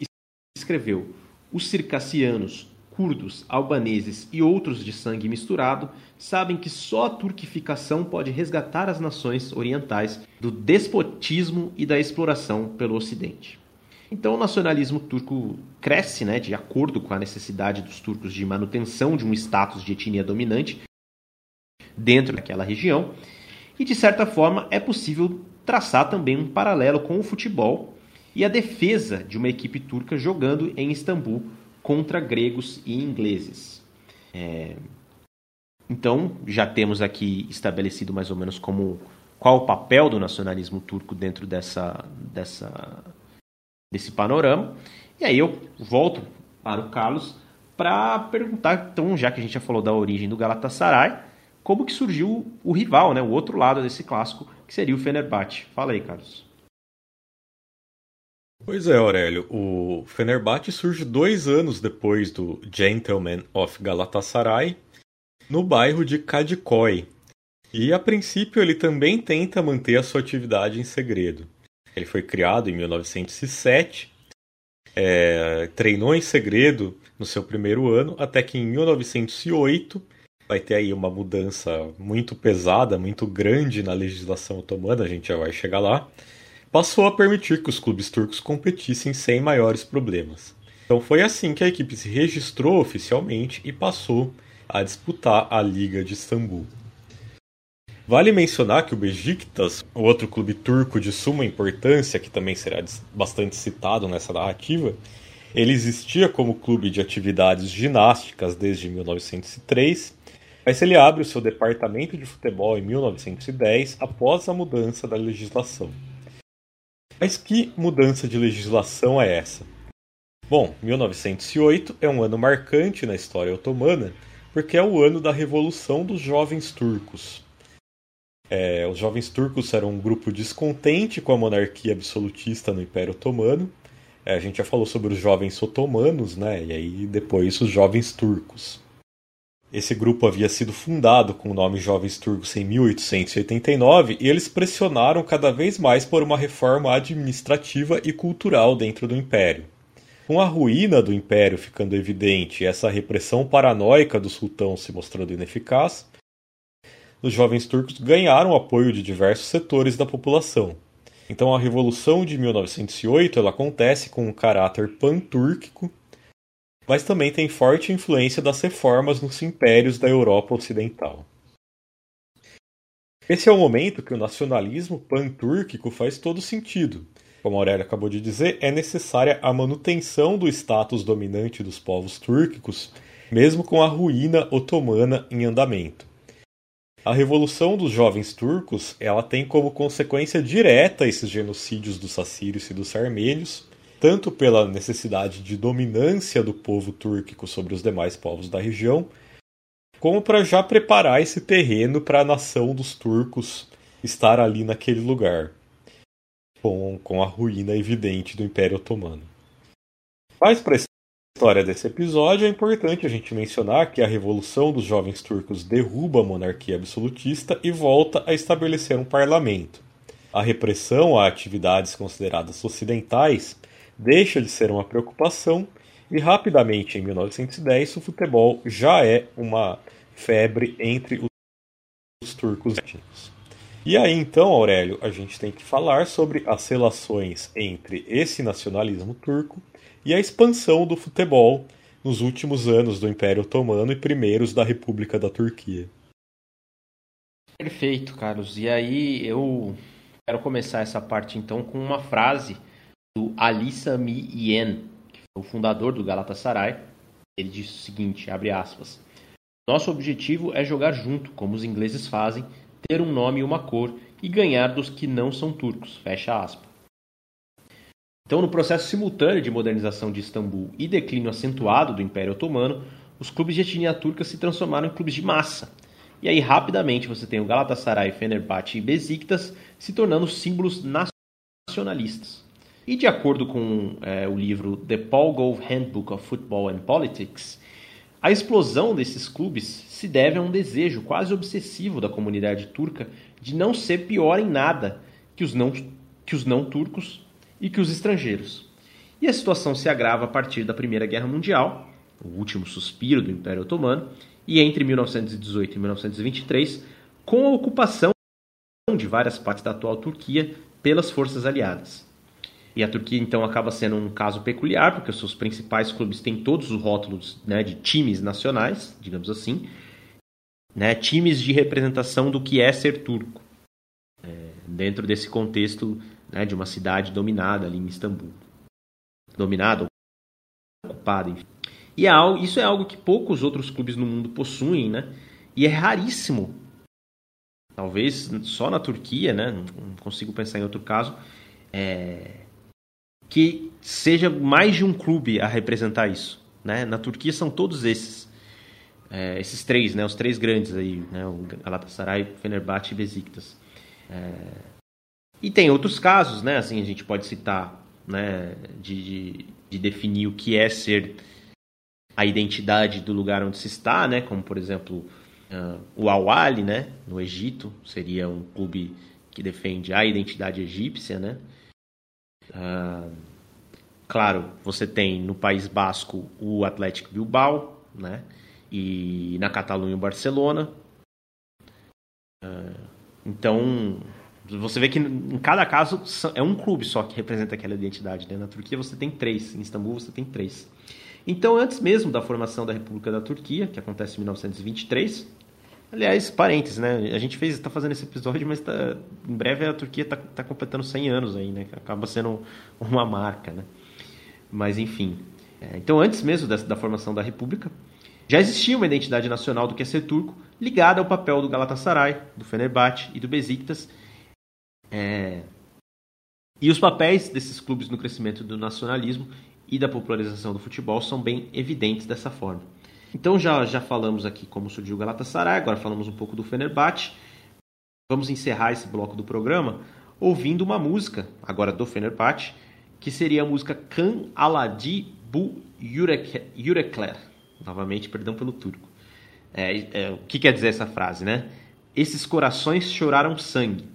escreveu: Os circassianos, curdos, albaneses e outros de sangue misturado sabem que só a turquificação pode resgatar as nações orientais do despotismo e da exploração pelo Ocidente. Então, o nacionalismo turco cresce né, de acordo com a necessidade dos turcos de manutenção de um status de etnia dominante dentro daquela região, e de certa forma é possível traçar também um paralelo com o futebol e a defesa de uma equipe turca jogando em Istambul contra gregos e ingleses. É... Então, já temos aqui estabelecido mais ou menos como qual o papel do nacionalismo turco dentro dessa, dessa, desse panorama. E aí eu volto para o Carlos para perguntar, então, já que a gente já falou da origem do Galatasaray, como que surgiu o rival, né, o outro lado desse clássico, que seria o Fenerbahçe. Fala aí, Carlos. Pois é, Aurélio. O Fenerbahçe surge dois anos depois do Gentleman of Galatasaray, no bairro de Kadikoy. E a princípio ele também tenta manter a sua atividade em segredo. Ele foi criado em 1907, é, treinou em segredo no seu primeiro ano, até que em 1908 vai ter aí uma mudança muito pesada, muito grande na legislação otomana, a gente já vai chegar lá, passou a permitir que os clubes turcos competissem sem maiores problemas. Então foi assim que a equipe se registrou oficialmente e passou a disputar a Liga de Istambul. Vale mencionar que o Besiktas, outro clube turco de suma importância, que também será bastante citado nessa narrativa, ele existia como clube de atividades ginásticas desde 1903 mas ele abre o seu departamento de futebol em 1910 após a mudança da legislação. Mas que mudança de legislação é essa? Bom, 1908 é um ano marcante na história otomana porque é o ano da Revolução dos Jovens Turcos. É, os jovens turcos eram um grupo descontente com a monarquia absolutista no Império Otomano. É, a gente já falou sobre os jovens otomanos, né? E aí depois os jovens turcos. Esse grupo havia sido fundado com o nome Jovens Turcos em 1889 e eles pressionaram cada vez mais por uma reforma administrativa e cultural dentro do império. Com a ruína do império ficando evidente e essa repressão paranoica do sultão se mostrando ineficaz, os jovens turcos ganharam apoio de diversos setores da população. Então a revolução de 1908 ela acontece com um caráter pan-túrquico mas também tem forte influência das reformas nos impérios da Europa Ocidental. Esse é o momento que o nacionalismo pan-túrquico faz todo sentido. Como Aurélio acabou de dizer, é necessária a manutenção do status dominante dos povos túrquicos, mesmo com a ruína otomana em andamento. A revolução dos jovens turcos, ela tem como consequência direta esses genocídios dos assírios e dos armênios, tanto pela necessidade de dominância do povo túrquico sobre os demais povos da região, como para já preparar esse terreno para a nação dos turcos estar ali naquele lugar, com, com a ruína evidente do Império Otomano. Mas para a história desse episódio é importante a gente mencionar que a Revolução dos Jovens Turcos derruba a monarquia absolutista e volta a estabelecer um parlamento. A repressão a atividades consideradas ocidentais deixa de ser uma preocupação e rapidamente, em 1910, o futebol já é uma febre entre os turcos latinos. E aí então, Aurélio, a gente tem que falar sobre as relações entre esse nacionalismo turco e a expansão do futebol nos últimos anos do Império Otomano e primeiros da República da Turquia. Perfeito, Carlos. E aí eu quero começar essa parte então com uma frase do Ali Sami Yen, o fundador do Galatasaray, ele disse o seguinte, abre aspas, Nosso objetivo é jogar junto, como os ingleses fazem, ter um nome e uma cor e ganhar dos que não são turcos, fecha aspas. Então, no processo simultâneo de modernização de Istambul e declínio acentuado do Império Otomano, os clubes de etnia turca se transformaram em clubes de massa. E aí, rapidamente, você tem o Galatasaray, Fenerbahçe e Besiktas se tornando símbolos nacionalistas. E de acordo com é, o livro The Paul Gove Handbook of Football and Politics, a explosão desses clubes se deve a um desejo quase obsessivo da comunidade turca de não ser pior em nada que os não, que os não turcos e que os estrangeiros. E a situação se agrava a partir da Primeira Guerra Mundial, o último suspiro do Império Otomano, e entre 1918 e 1923, com a ocupação de várias partes da atual Turquia pelas forças aliadas. E a Turquia então acaba sendo um caso peculiar, porque os seus principais clubes têm todos os rótulos né, de times nacionais, digamos assim, né, times de representação do que é ser turco, é, dentro desse contexto né, de uma cidade dominada ali em Istambul. Dominada, ocupada, enfim. E é isso é algo que poucos outros clubes no mundo possuem, né? E é raríssimo. Talvez só na Turquia, né? Não consigo pensar em outro caso. É, que seja mais de um clube a representar isso. Né? Na Turquia são todos esses. É, esses três, né? os três grandes aí, né? o Galatasaray, Fenerbahçe e Besiktas. É... E tem outros casos, né? assim, a gente pode citar né? de, de, de definir o que é ser a identidade do lugar onde se está, né? como por exemplo uh, o Al-Ali, né? no Egito, seria um clube que defende a identidade egípcia, né? Uh, claro, você tem no País Basco o Atlético Bilbao, né? E na Catalunha o Barcelona. Uh, então, você vê que em cada caso é um clube só que representa aquela identidade. Né? Na Turquia você tem três, em Istambul você tem três. Então, antes mesmo da formação da República da Turquia, que acontece em 1923, Aliás, parênteses, né? A gente fez, está fazendo esse episódio, mas tá, em breve a Turquia está tá completando 100 anos aí, né? Acaba sendo uma marca, né? Mas enfim. É, então, antes mesmo da, da, formação da República, já existia uma identidade nacional do que é ser turco, ligada ao papel do Galatasaray, do Fenerbahçe e do Besiktas. É... E os papéis desses clubes no crescimento do nacionalismo e da popularização do futebol são bem evidentes dessa forma. Então já, já falamos aqui como surgiu o Galatasaray, agora falamos um pouco do Fenerbahçe. Vamos encerrar esse bloco do programa ouvindo uma música, agora do Fenerbahçe, que seria a música Kan Aladi Bu Yürekler. Novamente, perdão pelo turco. É, é, o que quer dizer essa frase, né? Esses corações choraram sangue.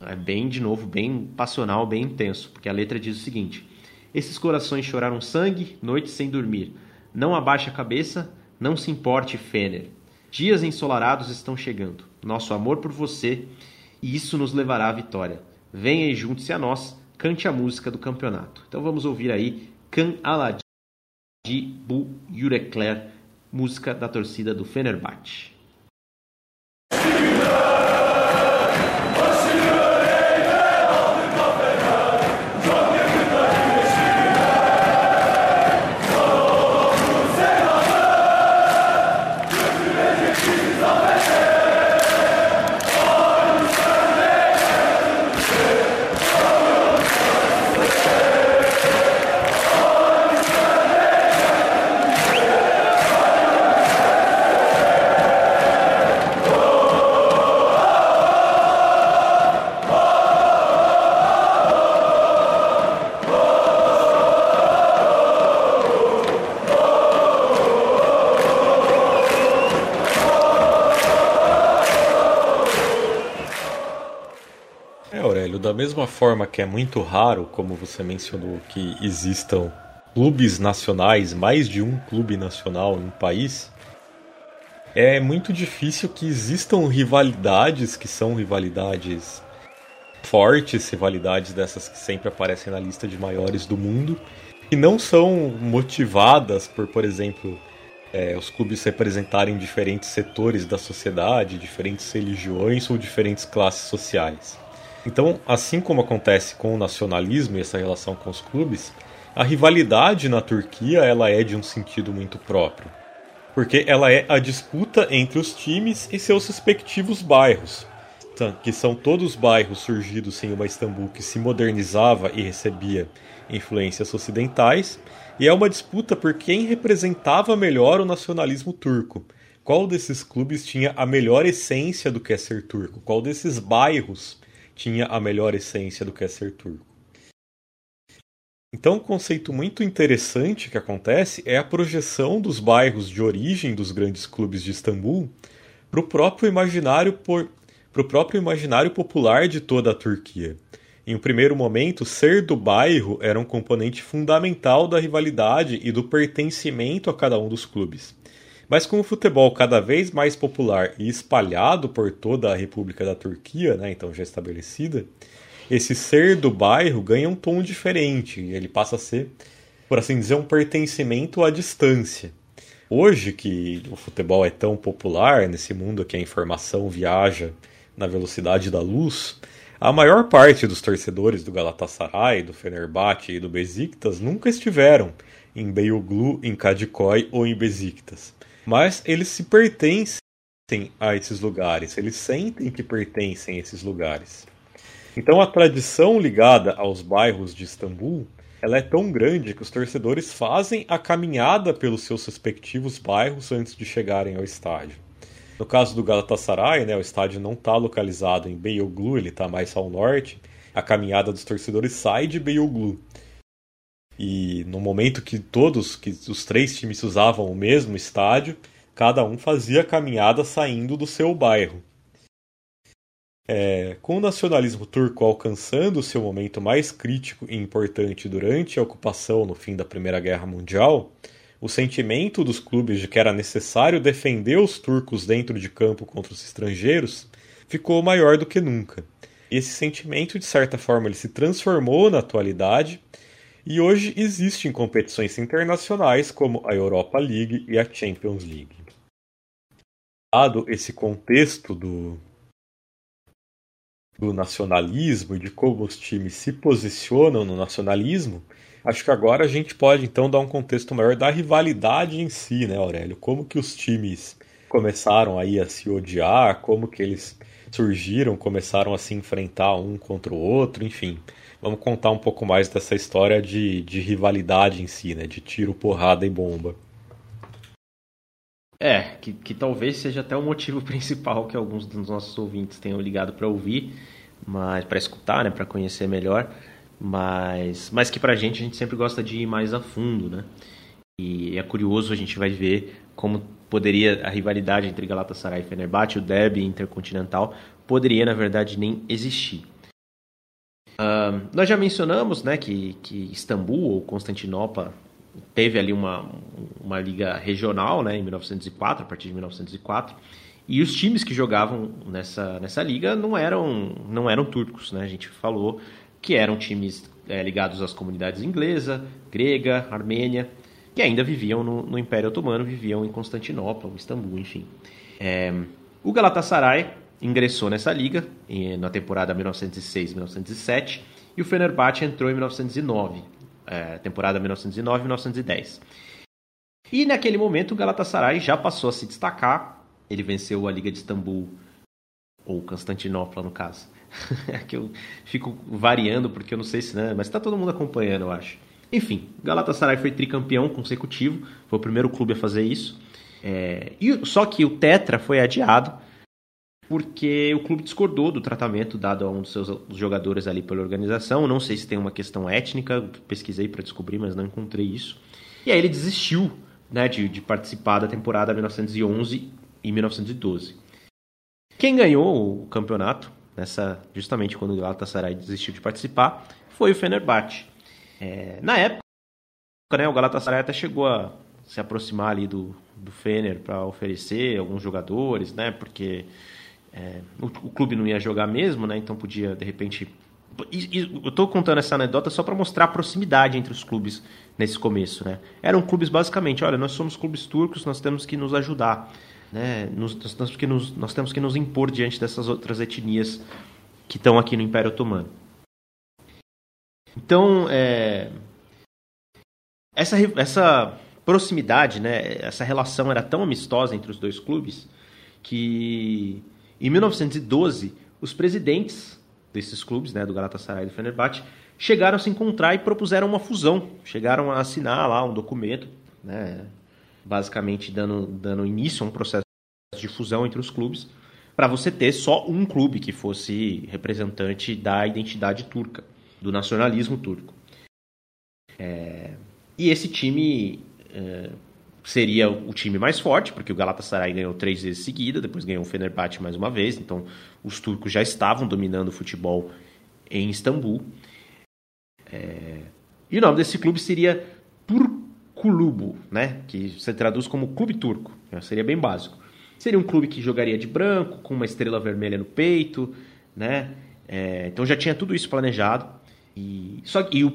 É bem, de novo, bem passional, bem intenso, porque a letra diz o seguinte: Esses corações choraram sangue, noite sem dormir não abaixe a cabeça, não se importe, Fener. Dias ensolarados estão chegando. Nosso amor por você, e isso nos levará à vitória. Venha e junte-se a nós, cante a música do campeonato. Então vamos ouvir aí Kan Aladi Bu Yürekler, música da torcida do Fenerbahçe. Mesma forma que é muito raro, como você mencionou, que existam clubes nacionais, mais de um clube nacional em um país, é muito difícil que existam rivalidades que são rivalidades fortes, rivalidades dessas que sempre aparecem na lista de maiores do mundo, e não são motivadas por, por exemplo, é, os clubes representarem diferentes setores da sociedade, diferentes religiões ou diferentes classes sociais. Então, assim como acontece com o nacionalismo e essa relação com os clubes, a rivalidade na Turquia ela é de um sentido muito próprio, porque ela é a disputa entre os times e seus respectivos bairros, que são todos bairros surgidos em uma Istambul que se modernizava e recebia influências ocidentais, e é uma disputa por quem representava melhor o nacionalismo turco. Qual desses clubes tinha a melhor essência do que é ser turco? Qual desses bairros tinha a melhor essência do que é ser turco? Então, um conceito muito interessante que acontece é a projeção dos bairros de origem dos grandes clubes de Istambul para o próprio imaginário por para o próprio imaginário popular de toda a Turquia. Em um primeiro momento, ser do bairro era um componente fundamental da rivalidade e do pertencimento a cada um dos clubes. Mas com o futebol cada vez mais popular e espalhado por toda a República da Turquia, né, então já estabelecida, esse ser do bairro ganha um tom diferente. Ele passa a ser, por assim dizer, um pertencimento à distância. Hoje que o futebol é tão popular, nesse mundo que a informação viaja na velocidade da luz, a maior parte dos torcedores do Galatasaray, do Fenerbahçe e do Besiktas nunca estiveram em Beyoğlu, em Kadikoy ou em Besiktas. Mas eles se pertencem a esses lugares, eles sentem que pertencem a esses lugares. Então a tradição ligada aos bairros de Istambul ela é tão grande que os torcedores fazem a caminhada pelos seus respectivos bairros antes de chegarem ao estádio. No caso do Galatasaray, né, o estádio não está localizado em Beyoğlu, ele está mais ao norte. A caminhada dos torcedores sai de Beyoğlu. E no momento que todos, que os três times usavam o mesmo estádio, cada um fazia a caminhada saindo do seu bairro. É, com o nacionalismo turco alcançando seu momento mais crítico e importante durante a ocupação no fim da Primeira Guerra Mundial, o sentimento dos clubes de que era necessário defender os turcos dentro de campo contra os estrangeiros ficou maior do que nunca. Esse sentimento, de certa forma, ele se transformou na atualidade e hoje existe em competições internacionais como a Europa League e a Champions League. Dado esse contexto do, do nacionalismo e de como os times se posicionam no nacionalismo, acho que agora a gente pode então dar um contexto maior da rivalidade em si, né, Aurélio? Como que os times começaram aí a se odiar, como que eles surgiram, começaram a se enfrentar um contra o outro, enfim. Vamos contar um pouco mais dessa história de, de rivalidade em si, né? De tiro, porrada e bomba. É, que, que talvez seja até o motivo principal que alguns dos nossos ouvintes tenham ligado para ouvir, mas para escutar, né, para conhecer melhor, mas, mas que para a gente a gente sempre gosta de ir mais a fundo, né? E é curioso a gente vai ver como poderia a rivalidade entre Galatasaray e Fenerbahçe, o derby intercontinental, poderia na verdade nem existir. Uh, nós já mencionamos, né, que, que Istambul ou Constantinopla teve ali uma, uma liga regional né, em 1904, a partir de 1904, e os times que jogavam nessa, nessa liga não eram, não eram turcos. Né? A gente falou que eram times é, ligados às comunidades inglesa, grega, armênia, que ainda viviam no, no Império Otomano, viviam em Constantinopla, ou Istambul, enfim. É, o Galatasaray ingressou nessa liga na temporada 1906-1907 e o Fenerbahçe entrou em 1909 é, temporada 1909-1910. E naquele momento o Galatasaray já passou a se destacar. Ele venceu a Liga de Istambul, ou Constantinopla no caso. é que eu fico variando porque eu não sei se, né? Mas está todo mundo acompanhando, eu acho. Enfim, Galatasaray foi tricampeão consecutivo, foi o primeiro clube a fazer isso. É, e, só que o Tetra foi adiado porque o clube discordou do tratamento dado a um dos seus jogadores ali pela organização. Não sei se tem uma questão étnica, pesquisei para descobrir, mas não encontrei isso. E aí ele desistiu né, de, de participar da temporada 1911 e 1912. Quem ganhou o campeonato nessa justamente quando o Galatasaray desistiu de participar, foi o Fenerbahçe. É, na época, né, o Galatasaray até chegou a se aproximar ali do, do Fener para oferecer alguns jogadores, né? Porque é, o, o, clube não ia jogar mesmo, né? Então podia de repente. E, e, eu estou contando essa anedota só para mostrar a proximidade entre os clubes nesse começo, né? Eram clubes basicamente, olha, nós somos clubes turcos, nós temos que nos ajudar, né? Nos, nós, temos que nos, nós temos que nos impor diante dessas outras etnias que estão aqui no Império Otomano. Então, é, essa, essa proximidade, né, essa relação era tão amistosa entre os dois clubes que em 1912 os presidentes desses clubes, né, do Galatasaray e do Fenerbahçe, chegaram a se encontrar e propuseram uma fusão, chegaram a assinar lá um documento, né, basicamente dando, dando início a um processo de fusão entre os clubes, para você ter só um clube que fosse representante da identidade turca, do nacionalismo turco. É... E esse time é, seria o time mais forte, porque o Galatasaray ganhou três vezes seguida, depois ganhou o Fenerbahçe mais uma vez, então os turcos já estavam dominando o futebol em Istambul. É... E o nome desse clube seria Turkulubu, né? que se traduz como clube turco, né? seria bem básico. Seria um clube que jogaria de branco, com uma estrela vermelha no peito, né? É... então já tinha tudo isso planejado. E, só, e o,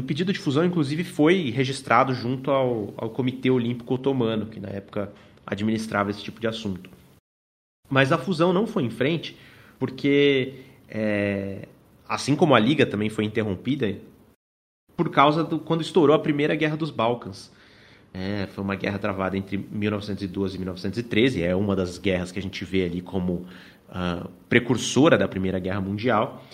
o pedido de fusão, inclusive, foi registrado junto ao, ao Comitê Olímpico Otomano, que na época administrava esse tipo de assunto. Mas a fusão não foi em frente, porque, é, assim como a Liga também foi interrompida, por causa do quando estourou a Primeira Guerra dos Balcãs. É, foi uma guerra travada entre 1912 e 1913, é uma das guerras que a gente vê ali como uh, precursora da Primeira Guerra Mundial.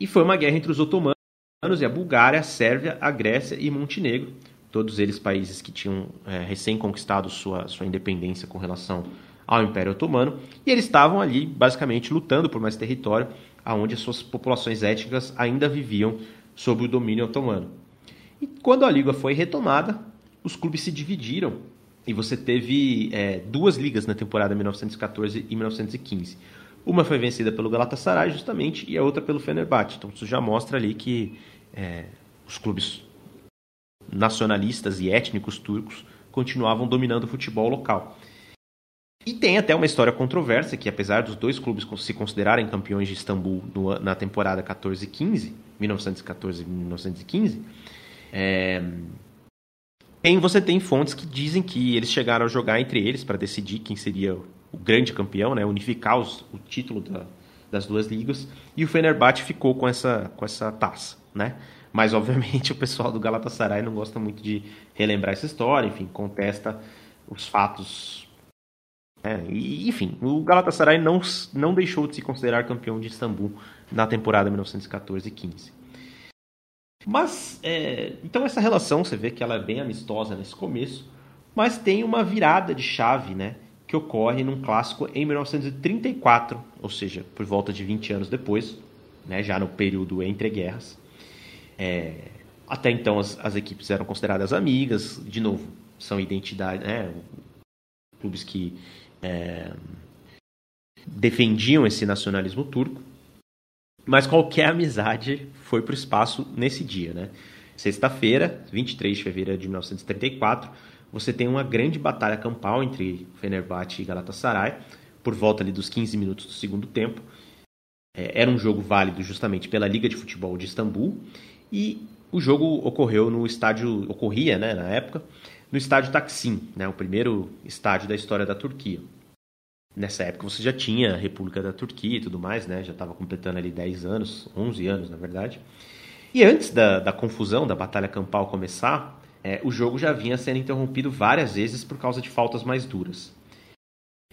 E foi uma guerra entre os otomanos e a Bulgária, a Sérvia, a Grécia e Montenegro, todos eles países que tinham é, recém-conquistado sua, sua independência com relação ao Império Otomano, e eles estavam ali basicamente lutando por mais território, aonde as suas populações étnicas ainda viviam sob o domínio otomano. E quando a Liga foi retomada, os clubes se dividiram e você teve é, duas ligas na temporada 1914 e 1915. Uma foi vencida pelo Galatasaray, justamente, e a outra pelo Fenerbahçe. Então isso já mostra ali que é, os clubes nacionalistas e étnicos turcos continuavam dominando o futebol local. E tem até uma história controversa que, apesar dos dois clubes se considerarem campeões de Istambul no, na temporada 14-15, 1914 1915, é, você tem fontes que dizem que eles chegaram a jogar entre eles para decidir quem seria o grande campeão, né, unificar os, o título da, das duas ligas, e o Fenerbahçe ficou com essa, com essa taça, né? Mas, obviamente, o pessoal do Galatasaray não gosta muito de relembrar essa história, enfim, contesta os fatos. Né? E, enfim, o Galatasaray não, não deixou de se considerar campeão de Istambul na temporada 1914-15. Mas, é, então essa relação, você vê que ela é bem amistosa nesse começo, mas tem uma virada de chave, né? Que ocorre num clássico em 1934, ou seja, por volta de 20 anos depois, né, já no período entre guerras. É, até então as, as, equipes eram consideradas amigas, de novo, são identidades, né, clubes que é, defendiam esse nacionalismo turco, mas qualquer amizade foi para o espaço nesse dia. Né? Sexta-feira, 23 de fevereiro de 1934, você tem uma grande batalha campal entre Fenerbahçe e Galatasaray, por volta ali dos 15 minutos do segundo tempo. É, era um jogo válido justamente pela Liga de Futebol de Istambul e o jogo ocorreu no estádio, ocorria né, na época, no estádio Taksim, né, o primeiro estádio da história da Turquia. Nessa época você já tinha a República da Turquia e tudo mais, né, já estava completando ali 10 anos, 11 anos na verdade. E antes da, da confusão, da batalha campal começar, é, o jogo já vinha sendo interrompido várias vezes por causa de faltas mais duras.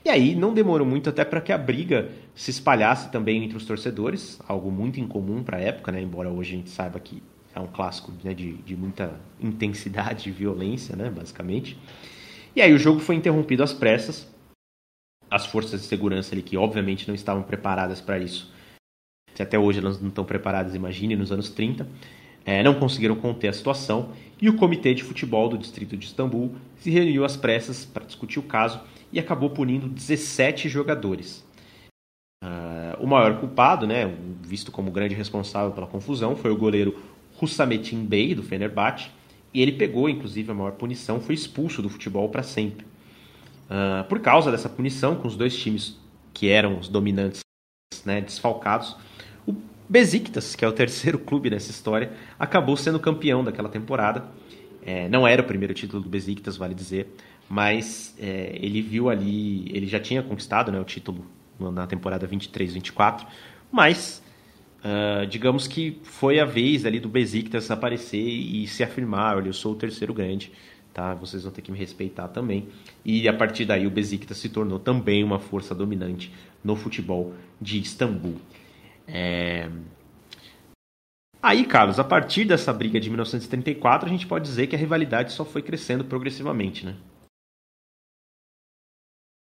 E aí não demorou muito até para que a briga se espalhasse também entre os torcedores, algo muito incomum para a época, né? embora hoje a gente saiba que é um clássico né, de, de muita intensidade e violência, né, basicamente. E aí o jogo foi interrompido às pressas. As forças de segurança ali, que obviamente não estavam preparadas para isso, se até hoje elas não estão preparadas, imagine, nos anos 30, é, não conseguiram conter a situação e o Comitê de Futebol do Distrito de Istambul se reuniu às pressas para discutir o caso e acabou punindo 17 jogadores. Uh, o maior culpado, né, visto como grande responsável pela confusão, foi o goleiro Hussametin Bey, do Fenerbahçe, e ele pegou, inclusive, a maior punição, foi expulso do futebol para sempre. Uh, por causa dessa punição, com os dois times que eram os dominantes né, desfalcados, Besiktas, que é o terceiro clube dessa história, acabou sendo campeão daquela temporada. É, não era o primeiro título do Besiktas, vale dizer, mas é, ele viu ali, ele já tinha conquistado né, o título na temporada 23-24, mas uh, digamos que foi a vez ali do Besiktas aparecer e se afirmar, olha, eu sou o terceiro grande, tá? Vocês vão ter que me respeitar também. E a partir daí o Besiktas se tornou também uma força dominante no futebol de Istambul. É... Aí, Carlos, a partir dessa briga de 1934, a gente pode dizer que a rivalidade só foi crescendo progressivamente, né?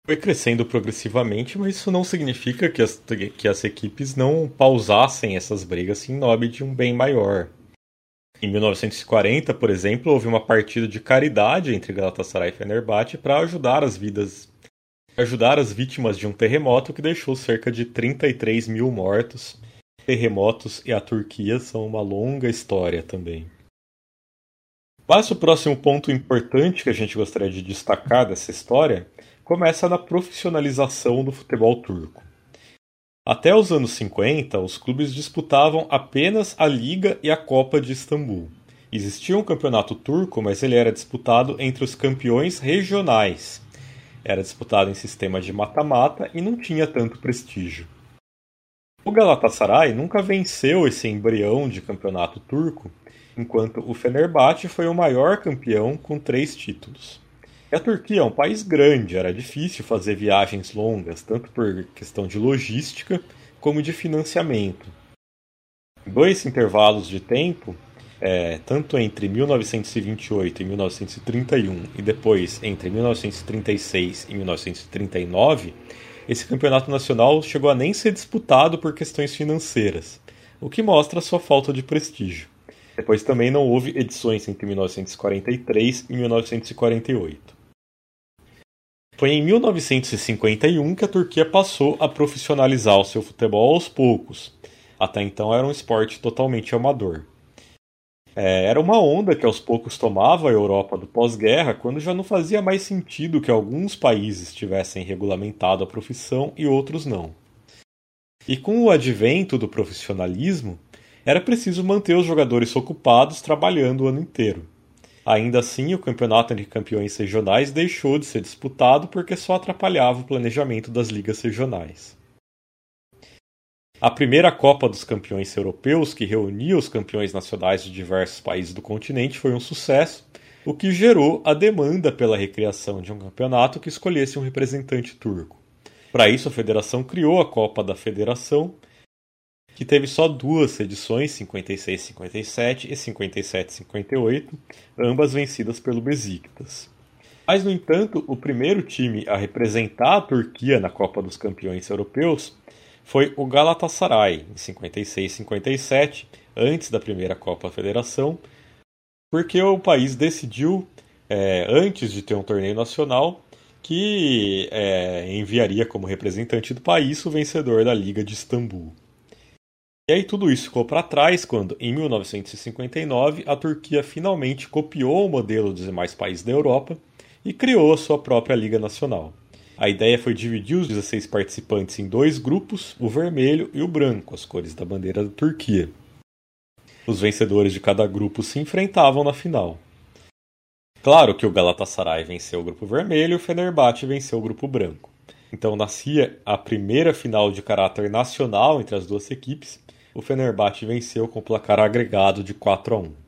Foi crescendo progressivamente, mas isso não significa que as, que as equipes não pausassem essas brigas em nome de um bem maior. Em 1940, por exemplo, houve uma partida de caridade entre Galatasaray e Fenerbahçe para ajudar as vidas ajudar as vítimas de um terremoto que deixou cerca de 33 mil mortos. Terremotos e a Turquia são uma longa história também. Mas o próximo ponto importante que a gente gostaria de destacar dessa história começa na profissionalização do futebol turco. Até os anos 50, os clubes disputavam apenas a Liga e a Copa de Istambul. Existia um campeonato turco, mas ele era disputado entre os campeões regionais. Era disputado em sistema de mata-mata e não tinha tanto prestígio. O Galatasaray nunca venceu esse embrião de campeonato turco, enquanto o Fenerbahçe foi o maior campeão com três títulos. E a Turquia é um país grande, era difícil fazer viagens longas, tanto por questão de logística como de financiamento. Dois intervalos de tempo, é, tanto entre 1928 e 1931 e depois entre 1936 e 1939, esse campeonato nacional chegou a nem ser disputado por questões financeiras, o que mostra sua falta de prestígio. Depois também não houve edições entre 1943 e 1948. Foi em 1951 que a Turquia passou a profissionalizar o seu futebol aos poucos. Até então era um esporte totalmente amador. É, era uma onda que aos poucos tomava a Europa do pós-guerra, quando já não fazia mais sentido que alguns países tivessem regulamentado a profissão e outros não. E com o advento do profissionalismo, era preciso manter os jogadores ocupados trabalhando o ano inteiro. Ainda assim, o campeonato entre campeões regionais deixou de ser disputado porque só atrapalhava o planejamento das ligas regionais. A primeira Copa dos Campeões Europeus, que reunia os campeões nacionais de diversos países do continente, foi um sucesso, o que gerou a demanda pela recriação de um campeonato que escolhesse um representante turco. Para isso, a federação criou a Copa da Federação, que teve só duas edições, 56-57 e 57-58, ambas vencidas pelo Besiktas. Mas, no entanto, o primeiro time a representar a Turquia na Copa dos Campeões Europeus foi o Galatasaray, em 56-57, antes da primeira Copa Federação, porque o país decidiu, é, antes de ter um torneio nacional, que é, enviaria como representante do país o vencedor da Liga de Istambul. E aí tudo isso ficou para trás quando, em 1959, a Turquia finalmente copiou o modelo dos demais países da Europa e criou a sua própria Liga Nacional. A ideia foi dividir os 16 participantes em dois grupos, o vermelho e o branco, as cores da bandeira da Turquia. Os vencedores de cada grupo se enfrentavam na final. Claro que o Galatasaray venceu o grupo vermelho e o Fenerbahçe venceu o grupo branco. Então nascia a primeira final de caráter nacional entre as duas equipes, o Fenerbahçe venceu com placar agregado de 4 a 1.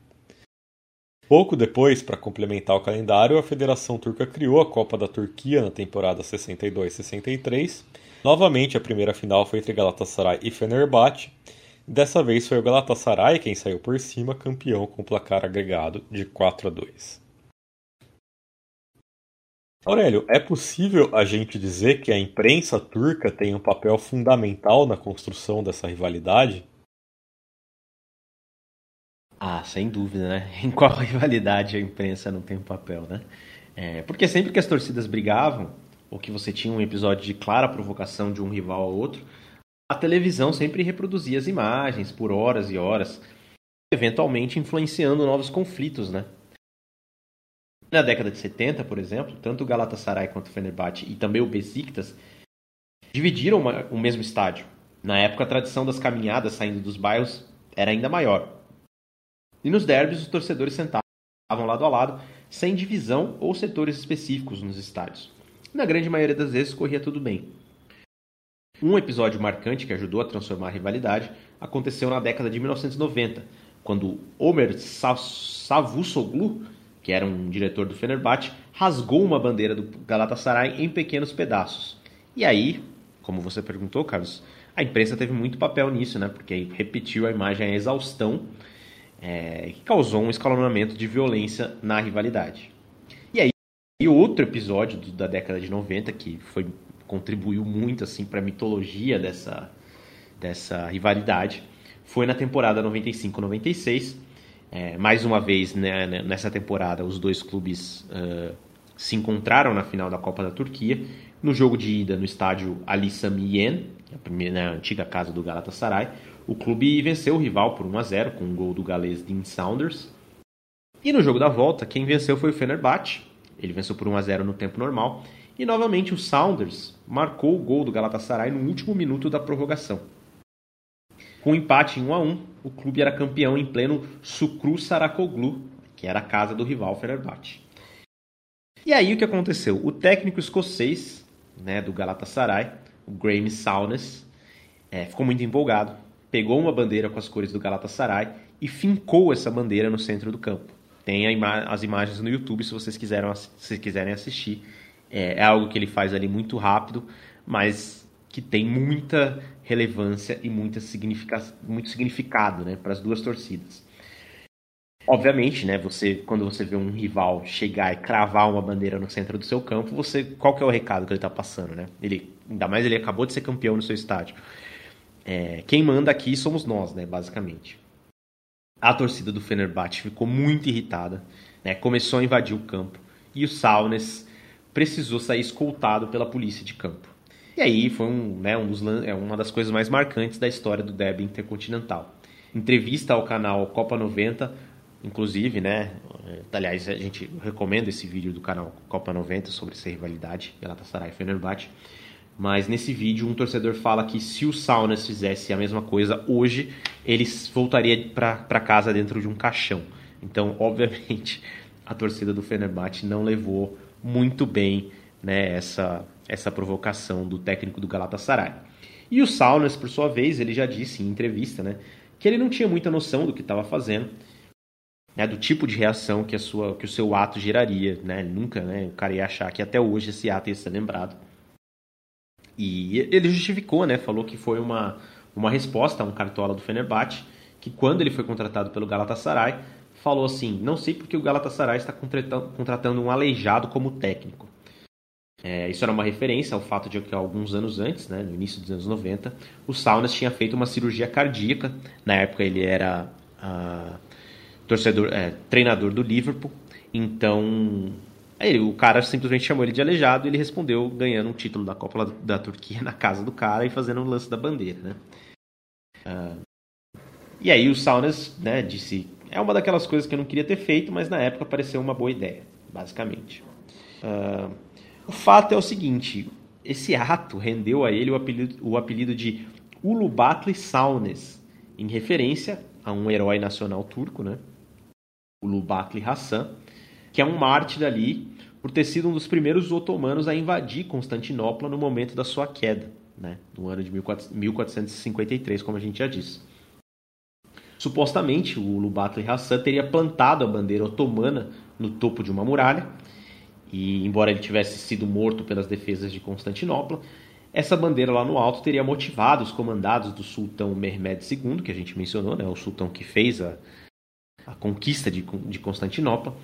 Pouco depois, para complementar o calendário, a Federação Turca criou a Copa da Turquia na temporada 62-63. Novamente, a primeira final foi entre Galatasaray e Fenerbahçe. Dessa vez foi o Galatasaray quem saiu por cima, campeão com placar agregado de 4 a 2. Aurélio, é possível a gente dizer que a imprensa turca tem um papel fundamental na construção dessa rivalidade? Ah, sem dúvida, né? Em qual rivalidade a imprensa não tem um papel, né? É, porque sempre que as torcidas brigavam, ou que você tinha um episódio de clara provocação de um rival ao outro, a televisão sempre reproduzia as imagens por horas e horas, eventualmente influenciando novos conflitos, né? Na década de 70, por exemplo, tanto o Galatasaray quanto o Fenerbahçe e também o Besiktas dividiram uma, o mesmo estádio. Na época, a tradição das caminhadas saindo dos bairros era ainda maior. E nos derbys, os torcedores sentavam lado a lado, sem divisão ou setores específicos nos estádios. Na grande maioria das vezes, corria tudo bem. Um episódio marcante que ajudou a transformar a rivalidade aconteceu na década de 1990, quando Omer Savusoglu, que era um diretor do Fenerbahçe, rasgou uma bandeira do Galatasaray em pequenos pedaços. E aí, como você perguntou, Carlos, a imprensa teve muito papel nisso, né? Porque repetiu a imagem à exaustão, é, que causou um escalonamento de violência na rivalidade. E aí, e outro episódio da década de 90 que foi contribuiu muito assim para a mitologia dessa, dessa rivalidade foi na temporada 95-96. É, mais uma vez né, né, nessa temporada, os dois clubes uh, se encontraram na final da Copa da Turquia. No jogo de ida no estádio Ali Sami Yen, a, primeira, né, a antiga casa do Galatasaray, o clube venceu o rival por 1 a 0 com um gol do galês Dean Saunders. E no jogo da volta, quem venceu foi o Fenerbahçe. Ele venceu por 1 a 0 no tempo normal e novamente o Saunders marcou o gol do Galatasaray no último minuto da prorrogação. Com um empate em 1 a 1, o clube era campeão em pleno Sukru Sarakoglu, que era a casa do rival Fenerbahçe. E aí o que aconteceu? O técnico escocês né, do Galatasaray, o Graeme Souness, é, ficou muito empolgado, pegou uma bandeira com as cores do Galatasaray e fincou essa bandeira no centro do campo. Tem ima as imagens no YouTube se vocês quiserem, se quiserem assistir. É, é algo que ele faz ali muito rápido, mas que tem muita relevância e muita significa, muito significado né, para as duas torcidas. Obviamente, né, você quando você vê um rival chegar e cravar uma bandeira no centro do seu campo, você qual que é o recado que ele está passando, né? Ele ainda mais ele acabou de ser campeão no seu estádio. É, quem manda aqui somos nós, né, basicamente. A torcida do Fenerbahçe ficou muito irritada, né, começou a invadir o campo e o Saunes precisou sair escoltado pela polícia de campo. E aí foi um, né, um dos, é uma das coisas mais marcantes da história do derby intercontinental. Entrevista ao canal Copa 90, inclusive, né? É, aliás, a gente recomenda esse vídeo do canal Copa 90 sobre essa rivalidade, Galatasaray e Fenerbahçe. Mas nesse vídeo, um torcedor fala que se o Saunas fizesse a mesma coisa hoje, ele voltaria para casa dentro de um caixão. Então, obviamente, a torcida do Fenerbahçe não levou muito bem né, essa, essa provocação do técnico do Galatasaray. E o Saunas, por sua vez, ele já disse em entrevista né, que ele não tinha muita noção do que estava fazendo, né, do tipo de reação que, a sua, que o seu ato geraria. Né? Nunca né, o cara ia achar que até hoje esse ato ia ser lembrado. E ele justificou, né, falou que foi uma, uma resposta a um cartola do Fenerbahçe, que quando ele foi contratado pelo Galatasaray, falou assim: não sei porque o Galatasaray está contratando um aleijado como técnico. É, isso era uma referência ao fato de que alguns anos antes, né, no início dos anos 90, o Saunas tinha feito uma cirurgia cardíaca. Na época ele era uh, torcedor, é, treinador do Liverpool. Então Aí o cara simplesmente chamou ele de aleijado e ele respondeu ganhando um título da Copa da Turquia na casa do cara e fazendo o um lance da bandeira, né? Uh, e aí o Saunas né, disse é uma daquelas coisas que eu não queria ter feito, mas na época pareceu uma boa ideia, basicamente. Uh, o fato é o seguinte: esse ato rendeu a ele o apelido, o apelido de Ulubatli Saunes, em referência a um herói nacional turco, né? Ulubatli Hassan, que é um mártir ali por ter sido um dos primeiros otomanos a invadir Constantinopla no momento da sua queda, né? no ano de 1453, como a gente já disse. Supostamente, o Ulubatli Hassan teria plantado a bandeira otomana no topo de uma muralha, e embora ele tivesse sido morto pelas defesas de Constantinopla, essa bandeira lá no alto teria motivado os comandados do sultão Mehmed II, que a gente mencionou, né, o sultão que fez a, a conquista de, de Constantinopla,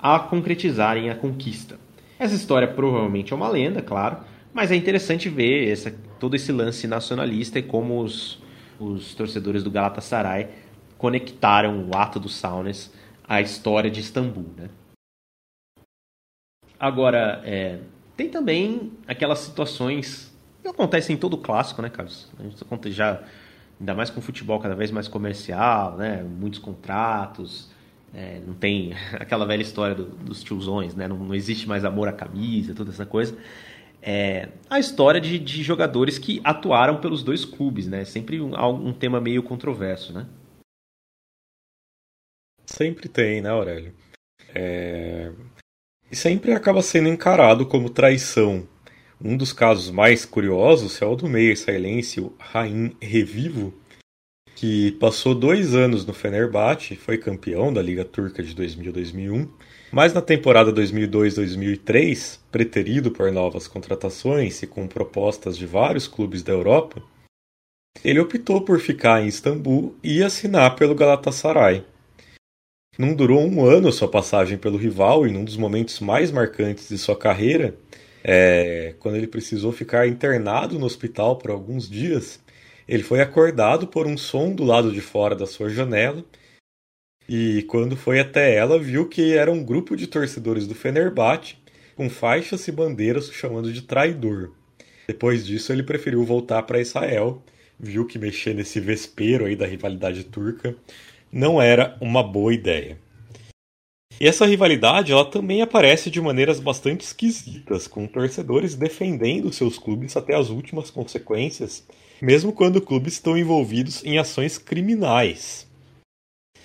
a concretizarem a conquista. Essa história provavelmente é uma lenda, claro, mas é interessante ver essa, todo esse lance nacionalista e como os, os torcedores do Galatasaray conectaram o ato do Saunas à história de Istambul. Né? Agora, é, tem também aquelas situações acontece em todo clássico, né, Carlos? A gente já, ainda mais com futebol cada vez mais comercial, né? Muitos contratos, é, não tem aquela velha história do, dos tiozões, né? Não, não, existe mais amor à camisa, toda essa coisa. É, a história de, de, jogadores que atuaram pelos dois clubes, né? Sempre um, um tema meio controverso, né? Sempre tem, né, Aurélio? É... E sempre acaba sendo encarado como traição. Um dos casos mais curiosos é o do meia israelense, Raim Revivo, que passou dois anos no Fenerbahçe, foi campeão da Liga Turca de 2000-2001, mas na temporada 2002-2003, preterido por novas contratações e com propostas de vários clubes da Europa, ele optou por ficar em Istambul e assinar pelo Galatasaray. Não durou um ano sua passagem pelo rival e num dos momentos mais marcantes de sua carreira, é, quando ele precisou ficar internado no hospital por alguns dias, ele foi acordado por um som do lado de fora da sua janela e quando foi até ela viu que era um grupo de torcedores do Fenerbahçe com faixas e bandeiras chamando de traidor. Depois disso ele preferiu voltar para Israel, viu que mexer nesse vespeiro aí da rivalidade turca não era uma boa ideia. E essa rivalidade ela também aparece de maneiras bastante esquisitas, com torcedores defendendo seus clubes até as últimas consequências mesmo quando clubes estão envolvidos em ações criminais.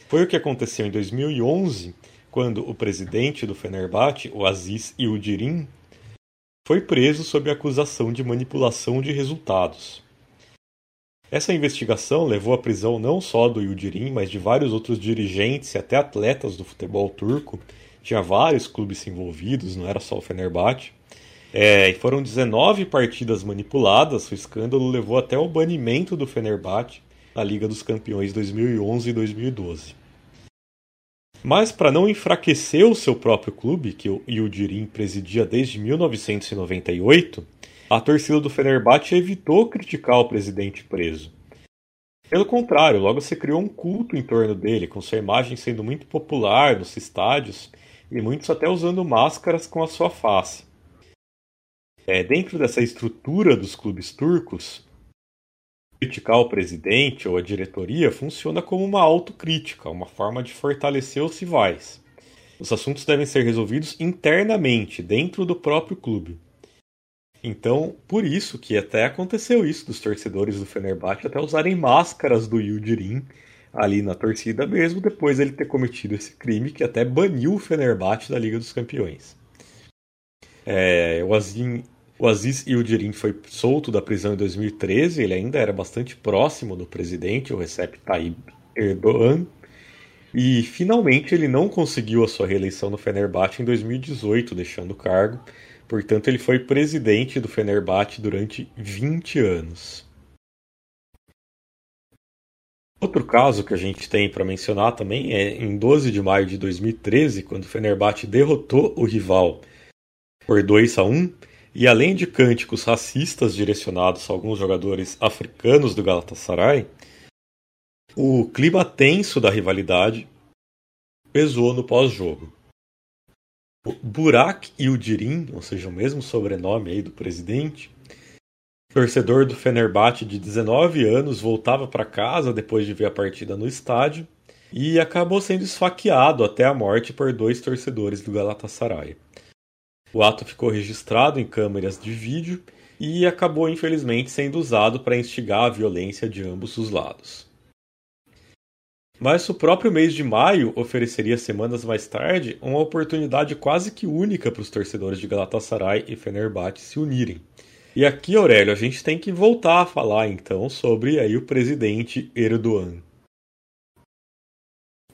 Foi o que aconteceu em 2011, quando o presidente do Fenerbahçe, o Aziz Yildirim, foi preso sob acusação de manipulação de resultados. Essa investigação levou à prisão não só do Yildirim, mas de vários outros dirigentes e até atletas do futebol turco. Tinha vários clubes envolvidos, não era só o Fenerbahçe. É, foram 19 partidas manipuladas, o escândalo levou até o banimento do Fenerbahçe na Liga dos Campeões 2011 e 2012. Mas para não enfraquecer o seu próprio clube, que o Yildirim presidia desde 1998, a torcida do Fenerbahçe evitou criticar o presidente preso. Pelo contrário, logo se criou um culto em torno dele, com sua imagem sendo muito popular nos estádios e muitos até usando máscaras com a sua face. É, dentro dessa estrutura dos clubes turcos, criticar o presidente ou a diretoria funciona como uma autocrítica, uma forma de fortalecer os rivais. Os assuntos devem ser resolvidos internamente, dentro do próprio clube. Então, por isso que até aconteceu isso dos torcedores do Fenerbahçe até usarem máscaras do Yildirim ali na torcida mesmo, depois ele ter cometido esse crime que até baniu o Fenerbahçe da Liga dos Campeões. É, o Azim o Aziz Yildirim foi solto da prisão em 2013, ele ainda era bastante próximo do presidente, o Recep Tayyip Erdogan, e finalmente ele não conseguiu a sua reeleição no Fenerbahçe em 2018, deixando o cargo. Portanto, ele foi presidente do Fenerbahçe durante 20 anos. Outro caso que a gente tem para mencionar também é em 12 de maio de 2013, quando o Fenerbahçe derrotou o rival por 2 a 1 e além de cânticos racistas direcionados a alguns jogadores africanos do Galatasaray, o clima tenso da rivalidade pesou no pós-jogo. Burak Yildirim, ou seja, o mesmo sobrenome aí do presidente, torcedor do Fenerbahçe de 19 anos, voltava para casa depois de ver a partida no estádio e acabou sendo esfaqueado até a morte por dois torcedores do Galatasaray. O ato ficou registrado em câmeras de vídeo e acabou infelizmente sendo usado para instigar a violência de ambos os lados. Mas o próprio mês de maio ofereceria semanas mais tarde uma oportunidade quase que única para os torcedores de Galatasaray e Fenerbahçe se unirem. E aqui, Aurélio, a gente tem que voltar a falar então sobre aí o presidente Erdogan.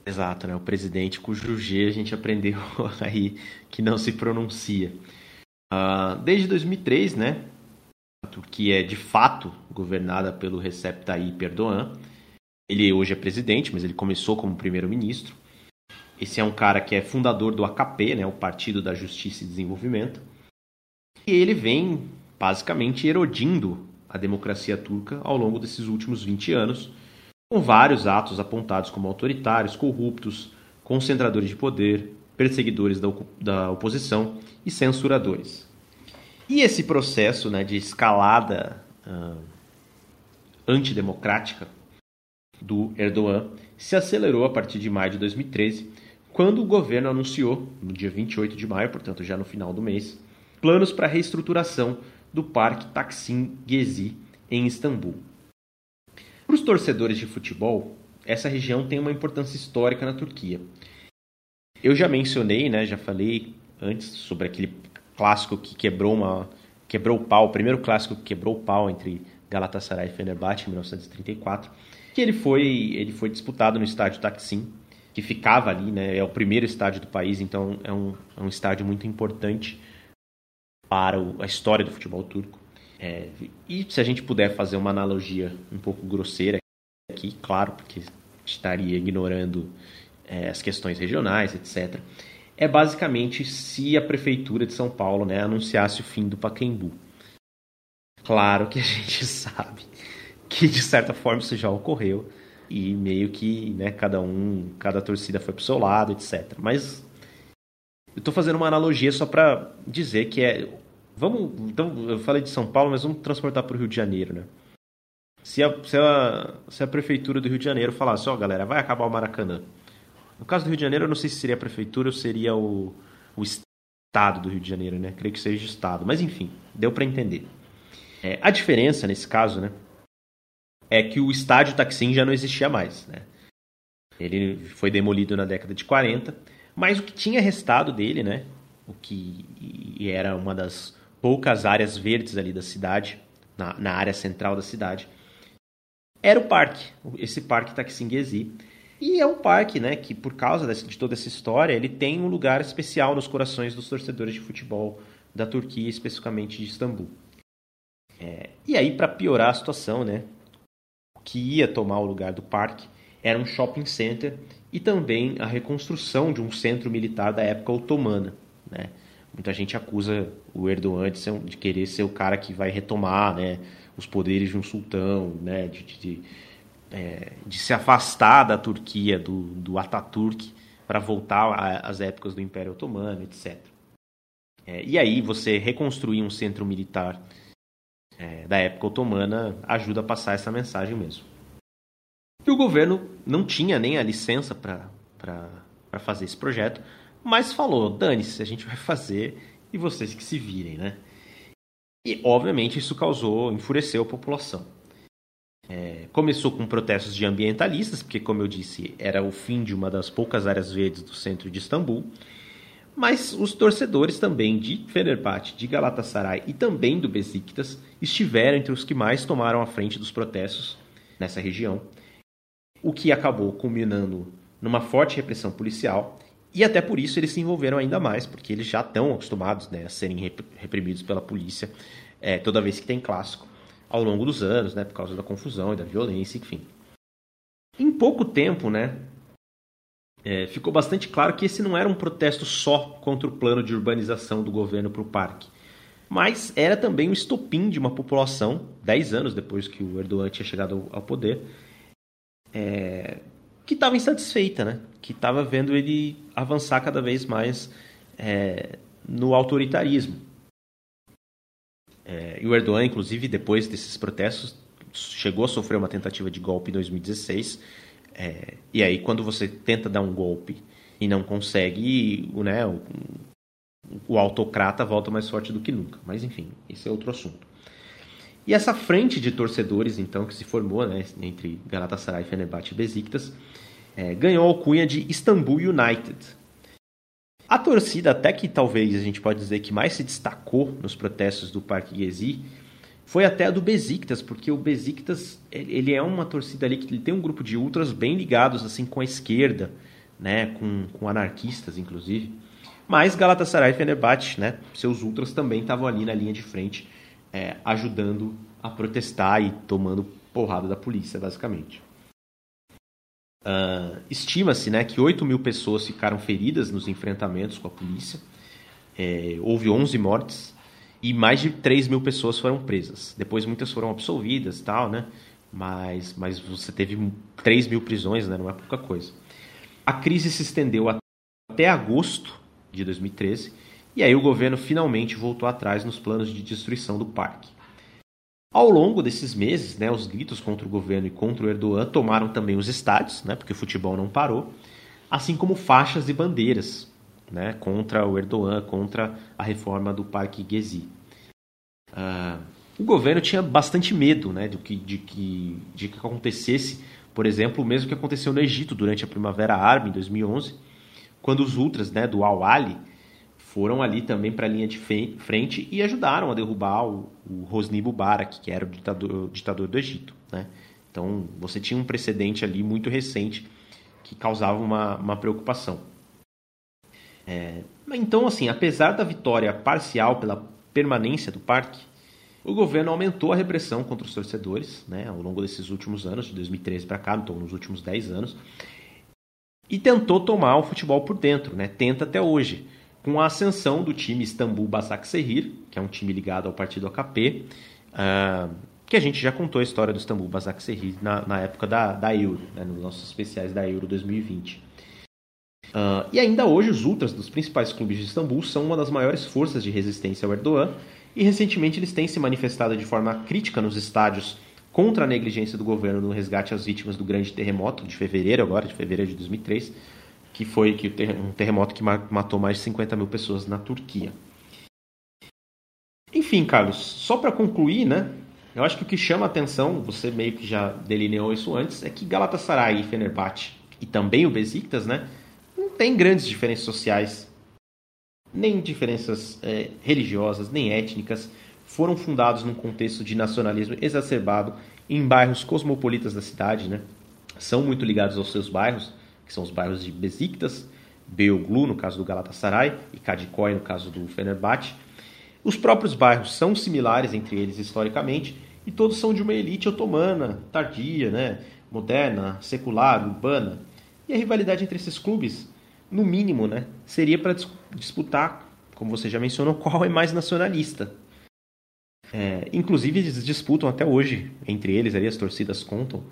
Exato, né? O presidente cujo G a gente aprendeu aí que não se pronuncia. Uh, desde 2003, né? A Turquia é de fato governada pelo Recep Tayyip Erdogan. Ele hoje é presidente, mas ele começou como primeiro-ministro. Esse é um cara que é fundador do AKP, né? O Partido da Justiça e Desenvolvimento. E ele vem basicamente erodindo a democracia turca ao longo desses últimos 20 anos com vários atos apontados como autoritários, corruptos, concentradores de poder, perseguidores da, da oposição e censuradores. E esse processo né, de escalada uh, antidemocrática do Erdogan se acelerou a partir de maio de 2013, quando o governo anunciou, no dia 28 de maio, portanto já no final do mês, planos para a reestruturação do Parque Taksim Gezi em Istambul. Para os torcedores de futebol, essa região tem uma importância histórica na Turquia. Eu já mencionei, né, já falei antes sobre aquele clássico que quebrou uma quebrou o pau, o primeiro clássico que quebrou o pau entre Galatasaray e Fenerbahçe em 1934, que ele foi ele foi disputado no estádio Taksim, que ficava ali, né, é o primeiro estádio do país, então é um, é um estádio muito importante para o, a história do futebol turco. É, e se a gente puder fazer uma analogia um pouco grosseira aqui, claro, porque estaria ignorando é, as questões regionais, etc. É basicamente se a prefeitura de São Paulo né, anunciasse o fim do Pacaembu. Claro que a gente sabe que de certa forma isso já ocorreu e meio que né, cada um, cada torcida foi pro seu lado, etc. Mas eu estou fazendo uma analogia só para dizer que é Vamos, então, eu falei de São Paulo, mas vamos transportar para o Rio de Janeiro, né? Se a, se, a, se a prefeitura do Rio de Janeiro falasse, ó, oh, galera, vai acabar o Maracanã. No caso do Rio de Janeiro, eu não sei se seria a prefeitura ou seria o, o estado do Rio de Janeiro, né? Creio que seja o estado. Mas enfim, deu para entender. É, a diferença nesse caso, né? É que o estádio Taksim já não existia mais, né? Ele foi demolido na década de 40, mas o que tinha restado dele, né? O que era uma das poucas áreas verdes ali da cidade, na, na área central da cidade, era o parque, esse parque Taksim E é um parque, né, que por causa de toda essa história, ele tem um lugar especial nos corações dos torcedores de futebol da Turquia, especificamente de Istambul. É, e aí, para piorar a situação, né, o que ia tomar o lugar do parque era um shopping center e também a reconstrução de um centro militar da época otomana, né? Muita gente acusa o Erdogan de, ser, de, querer ser o cara que vai retomar né, os poderes de um sultão, né, de, de, é, de se afastar da Turquia, do, do Ataturk, para voltar às épocas do Império Otomano, etc. É, e aí você reconstruir um centro militar é, da época otomana ajuda a passar essa mensagem mesmo. E o governo não tinha nem a licença para fazer esse projeto, mas falou: dane-se, a gente vai fazer e vocês que se virem, né? E, obviamente, isso causou, enfureceu a população. É, começou com protestos de ambientalistas, porque, como eu disse, era o fim de uma das poucas áreas verdes do centro de Istambul. Mas os torcedores também de Fenerbahçe, de Galatasaray e também do Besiktas estiveram entre os que mais tomaram a frente dos protestos nessa região, o que acabou culminando numa forte repressão policial e até por isso eles se envolveram ainda mais, porque eles já estão acostumados né, a serem reprimidos pela polícia é, toda vez que tem clássico, ao longo dos anos, né, por causa da confusão e da violência, enfim. Em pouco tempo, né, é, ficou bastante claro que esse não era um protesto só contra o plano de urbanização do governo para o parque, mas era também um estopim de uma população, dez anos depois que o Erdogan tinha chegado ao poder, é, que estava insatisfeita, né? que estava vendo ele avançar cada vez mais é, no autoritarismo. É, e o Erdogan, inclusive, depois desses protestos, chegou a sofrer uma tentativa de golpe em 2016. É, e aí, quando você tenta dar um golpe e não consegue, né, o, o autocrata volta mais forte do que nunca. Mas, enfim, esse é outro assunto. E essa frente de torcedores, então, que se formou né, entre Galatasaray, Fenerbahçe e Besiktas, é, ganhou a alcunha de Istanbul United. A torcida, até que talvez a gente pode dizer que mais se destacou nos protestos do Parque Gezi, foi até a do Besiktas, porque o Besiktas ele é uma torcida ali que ele tem um grupo de ultras bem ligados assim com a esquerda, né, com, com anarquistas inclusive. Mas Galatasaray e Fenerbahçe, né, seus ultras também estavam ali na linha de frente, é, ajudando a protestar e tomando porrada da polícia, basicamente. Uh, Estima-se né, que 8 mil pessoas ficaram feridas nos enfrentamentos com a polícia. É, houve 11 mortes e mais de 3 mil pessoas foram presas. Depois muitas foram absolvidas tal, né? Mas, mas você teve 3 mil prisões, né? Não é pouca coisa. A crise se estendeu até agosto de 2013 E aí o governo finalmente voltou atrás nos planos de destruição do parque. Ao longo desses meses, né, os gritos contra o governo e contra o Erdogan tomaram também os estádios, né, porque o futebol não parou, assim como faixas e bandeiras né, contra o Erdogan, contra a reforma do Parque Gezi. Uh, o governo tinha bastante medo né, de, que, de, que, de que acontecesse, por exemplo, o mesmo que aconteceu no Egito durante a Primavera Árabe, em 2011, quando os ultras né, do Al-Ali foram ali também para a linha de frente e ajudaram a derrubar o, o Hosni Mubarak, que era o ditador, o ditador do Egito. Né? Então você tinha um precedente ali muito recente que causava uma, uma preocupação. É, então, assim, apesar da vitória parcial pela permanência do parque, o governo aumentou a repressão contra os torcedores né, ao longo desses últimos anos, de 2013 para cá, então nos últimos 10 anos, e tentou tomar o futebol por dentro, né, tenta até hoje, com a ascensão do time Istambul Basaksehir, que é um time ligado ao partido AKP, uh, ah, que a gente já contou a história do Istambul Basaksehir na, na época da, da Euro, né, nos nossos especiais da Euro 2020. Uh, ah, e ainda hoje, os ultras dos principais clubes de Istambul são uma das maiores forças de resistência ao Erdogan, e recentemente eles têm se manifestado de forma crítica nos estádios contra a negligência do governo no resgate às vítimas do grande terremoto de fevereiro, agora, de fevereiro de 2003, que foi um terremoto que matou mais de 50 mil pessoas na Turquia. Enfim, Carlos, só para concluir, né? Eu acho que o que chama a atenção, você meio que já delineou isso antes, é que Galatasaray e Fenerbahçe, e também o Besiktas, né? Não tem grandes diferenças sociais, nem diferenças é, religiosas, nem étnicas. Foram fundados num contexto de nacionalismo exacerbado em bairros cosmopolitas da cidade, né? São muito ligados aos seus bairros que são os bairros de Besiktas, Beoglu, no caso do Galatasaray, e Kadikoy, no caso do Fenerbahçe. Os próprios bairros são similares entre eles historicamente, e todos são de uma elite otomana, tardia, né? moderna, secular, urbana. E a rivalidade entre esses clubes, no mínimo, né? seria para disputar, como você já mencionou, qual é mais nacionalista. É, inclusive, eles disputam até hoje, entre eles, ali as torcidas contam,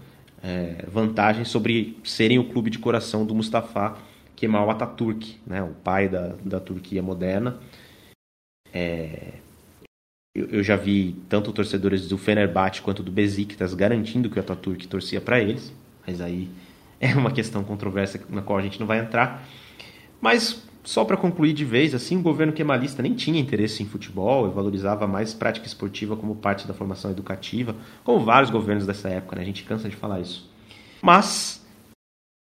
é, vantagem sobre serem o clube de coração do Mustafa Kemal Atatürk, né, o pai da, da Turquia moderna. É, eu, eu, já vi tanto torcedores do Fenerbahçe quanto do Besiktas garantindo que o Atatürk torcia para eles, mas aí é uma questão controversa na qual a gente não vai entrar. Mas só para concluir de vez, assim, o governo kemalista nem tinha interesse em futebol e valorizava mais prática esportiva como parte da formação educativa, como vários governos dessa época, né? A gente cansa de falar isso. Mas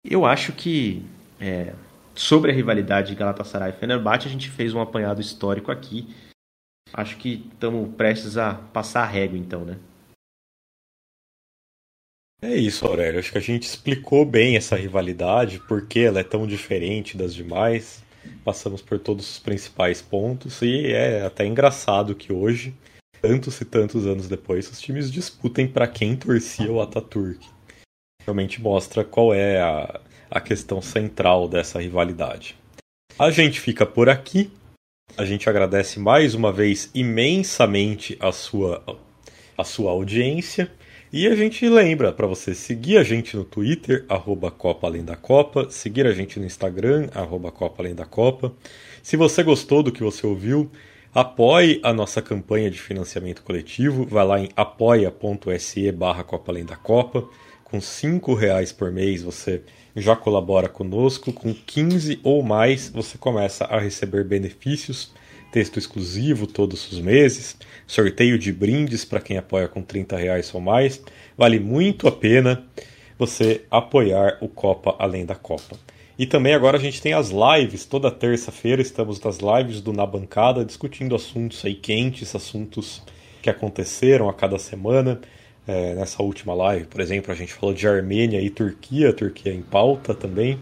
eu acho que é, sobre a rivalidade de Galatasaray e Fenerbahçe a gente fez um apanhado histórico aqui. Acho que estamos prestes a passar a régua então, né? É isso, Aurélio. Acho que a gente explicou bem essa rivalidade, por que ela é tão diferente das demais passamos por todos os principais pontos e é até engraçado que hoje, tantos e tantos anos depois, os times disputem para quem torcia o Ataturk. Realmente mostra qual é a, a questão central dessa rivalidade. A gente fica por aqui. A gente agradece mais uma vez imensamente a sua, a sua audiência. E a gente lembra para você seguir a gente no Twitter, arroba Copa Além da Copa, seguir a gente no Instagram, arroba Copa Além da Copa. Se você gostou do que você ouviu, apoie a nossa campanha de financiamento coletivo, vai lá em apoia.se barra Copa Além da Copa. Com cinco reais por mês você já colabora conosco, com 15 ou mais você começa a receber benefícios texto exclusivo todos os meses, sorteio de brindes para quem apoia com 30 reais ou mais. Vale muito a pena você apoiar o Copa Além da Copa. E também agora a gente tem as lives, toda terça-feira estamos nas lives do Na Bancada discutindo assuntos aí quentes, assuntos que aconteceram a cada semana. É, nessa última live, por exemplo, a gente falou de Armênia e Turquia, Turquia em pauta também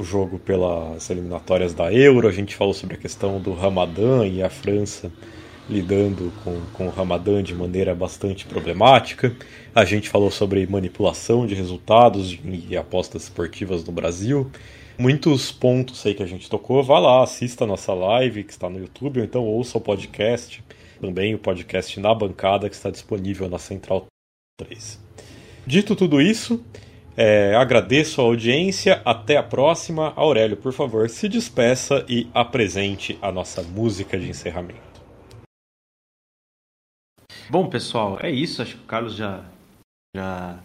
o jogo pelas eliminatórias da Euro, a gente falou sobre a questão do Ramadã e a França lidando com, com o Ramadã de maneira bastante problemática. A gente falou sobre manipulação de resultados e apostas esportivas no Brasil. Muitos pontos aí que a gente tocou. Vá lá, assista a nossa live que está no YouTube, ou então ouça o podcast, também o podcast Na Bancada, que está disponível na Central 3. Dito tudo isso, É, agradeço a audiência, até a próxima. Aurélio, por favor, se despeça e apresente a nossa música de encerramento. Bom, pessoal, é isso. Acho que o Carlos já, já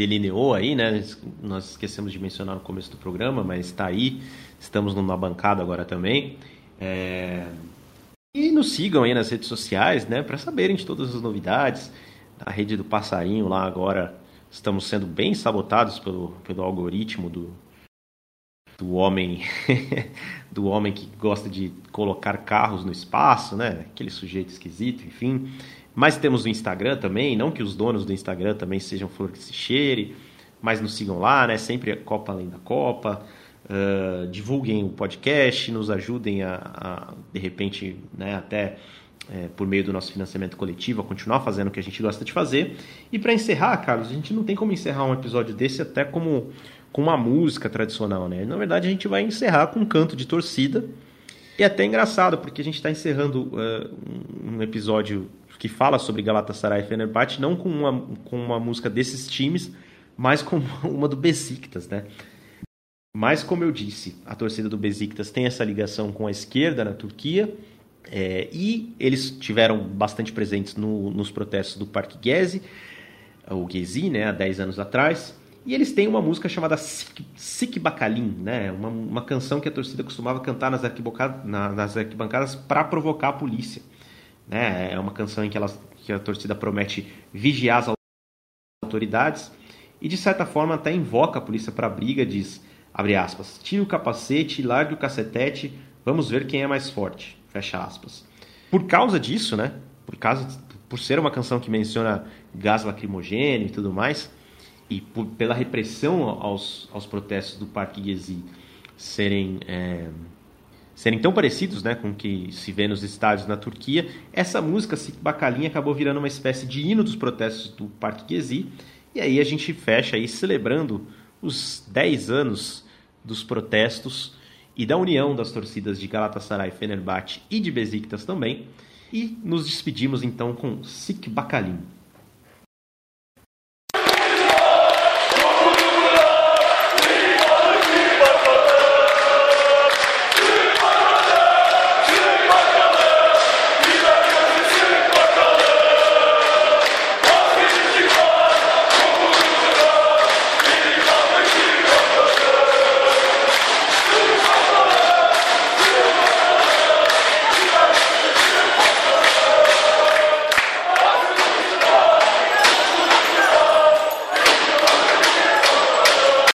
delineou aí, né? Nós esquecemos de mencionar no começo do programa, mas está aí. Estamos numa bancada agora também. É... E nos sigam aí nas redes sociais, né? Para saberem de todas as novidades. A rede do Passarinho lá agora estamos sendo bem sabotados pelo, pelo algoritmo do, do homem do homem que gosta de colocar carros no espaço, né? Aquele sujeito esquisito, enfim. Mas temos o Instagram também, não que os donos do Instagram também sejam flor que se cheire, mas nos sigam lá, né? Sempre Copa Além da Copa. Uh, divulguem o podcast, nos ajudem a, a de repente, né, até é, por meio do nosso financiamento coletivo, a continuar fazendo o que a gente gosta de fazer. E para encerrar, Carlos, a gente não tem como encerrar um episódio desse até como com uma música tradicional, né? Na verdade, a gente vai encerrar com um canto de torcida. E é até engraçado, porque a gente está encerrando uh, um episódio que fala sobre Galatasaray e Fenerbahçe, não com uma, com uma música desses times, mas com uma do Besiktas, né? Mas, como eu disse, a torcida do Besiktas tem essa ligação com a esquerda na Turquia, é, e eles tiveram bastante presentes no, nos protestos do Parque Gezi, o Gezi, né, há 10 anos atrás, e eles têm uma música chamada Sik Bakalim, né? Uma, uma, canção que a torcida costumava cantar nas arquibancadas, nas arquibancadas para provocar a polícia. Né? É uma canção em que, ela, que a torcida promete vigiar as autoridades e, de certa forma, até invoca a polícia para a briga, diz, abre aspas, tire o capacete, largue o cacetete, vamos ver quem é mais forte, fecha aspas. Por causa disso, né? Por, causa, por ser uma canção que menciona gás lacrimogêneo e tudo mais, e por, pela repressão aos, aos protestos do Parque Gezi serem... É, serem tão parecidos né, com o que se vê nos estádios na Turquia, essa música, Bacalinha, acabou virando uma espécie de hino dos protestos do Parque Gezi. E aí a gente fecha aí celebrando os 10 anos dos protestos e da união das torcidas de Galatasaray, Fenerbahçe e de Besiktas também. E nos despedimos então com Sik Bakalim.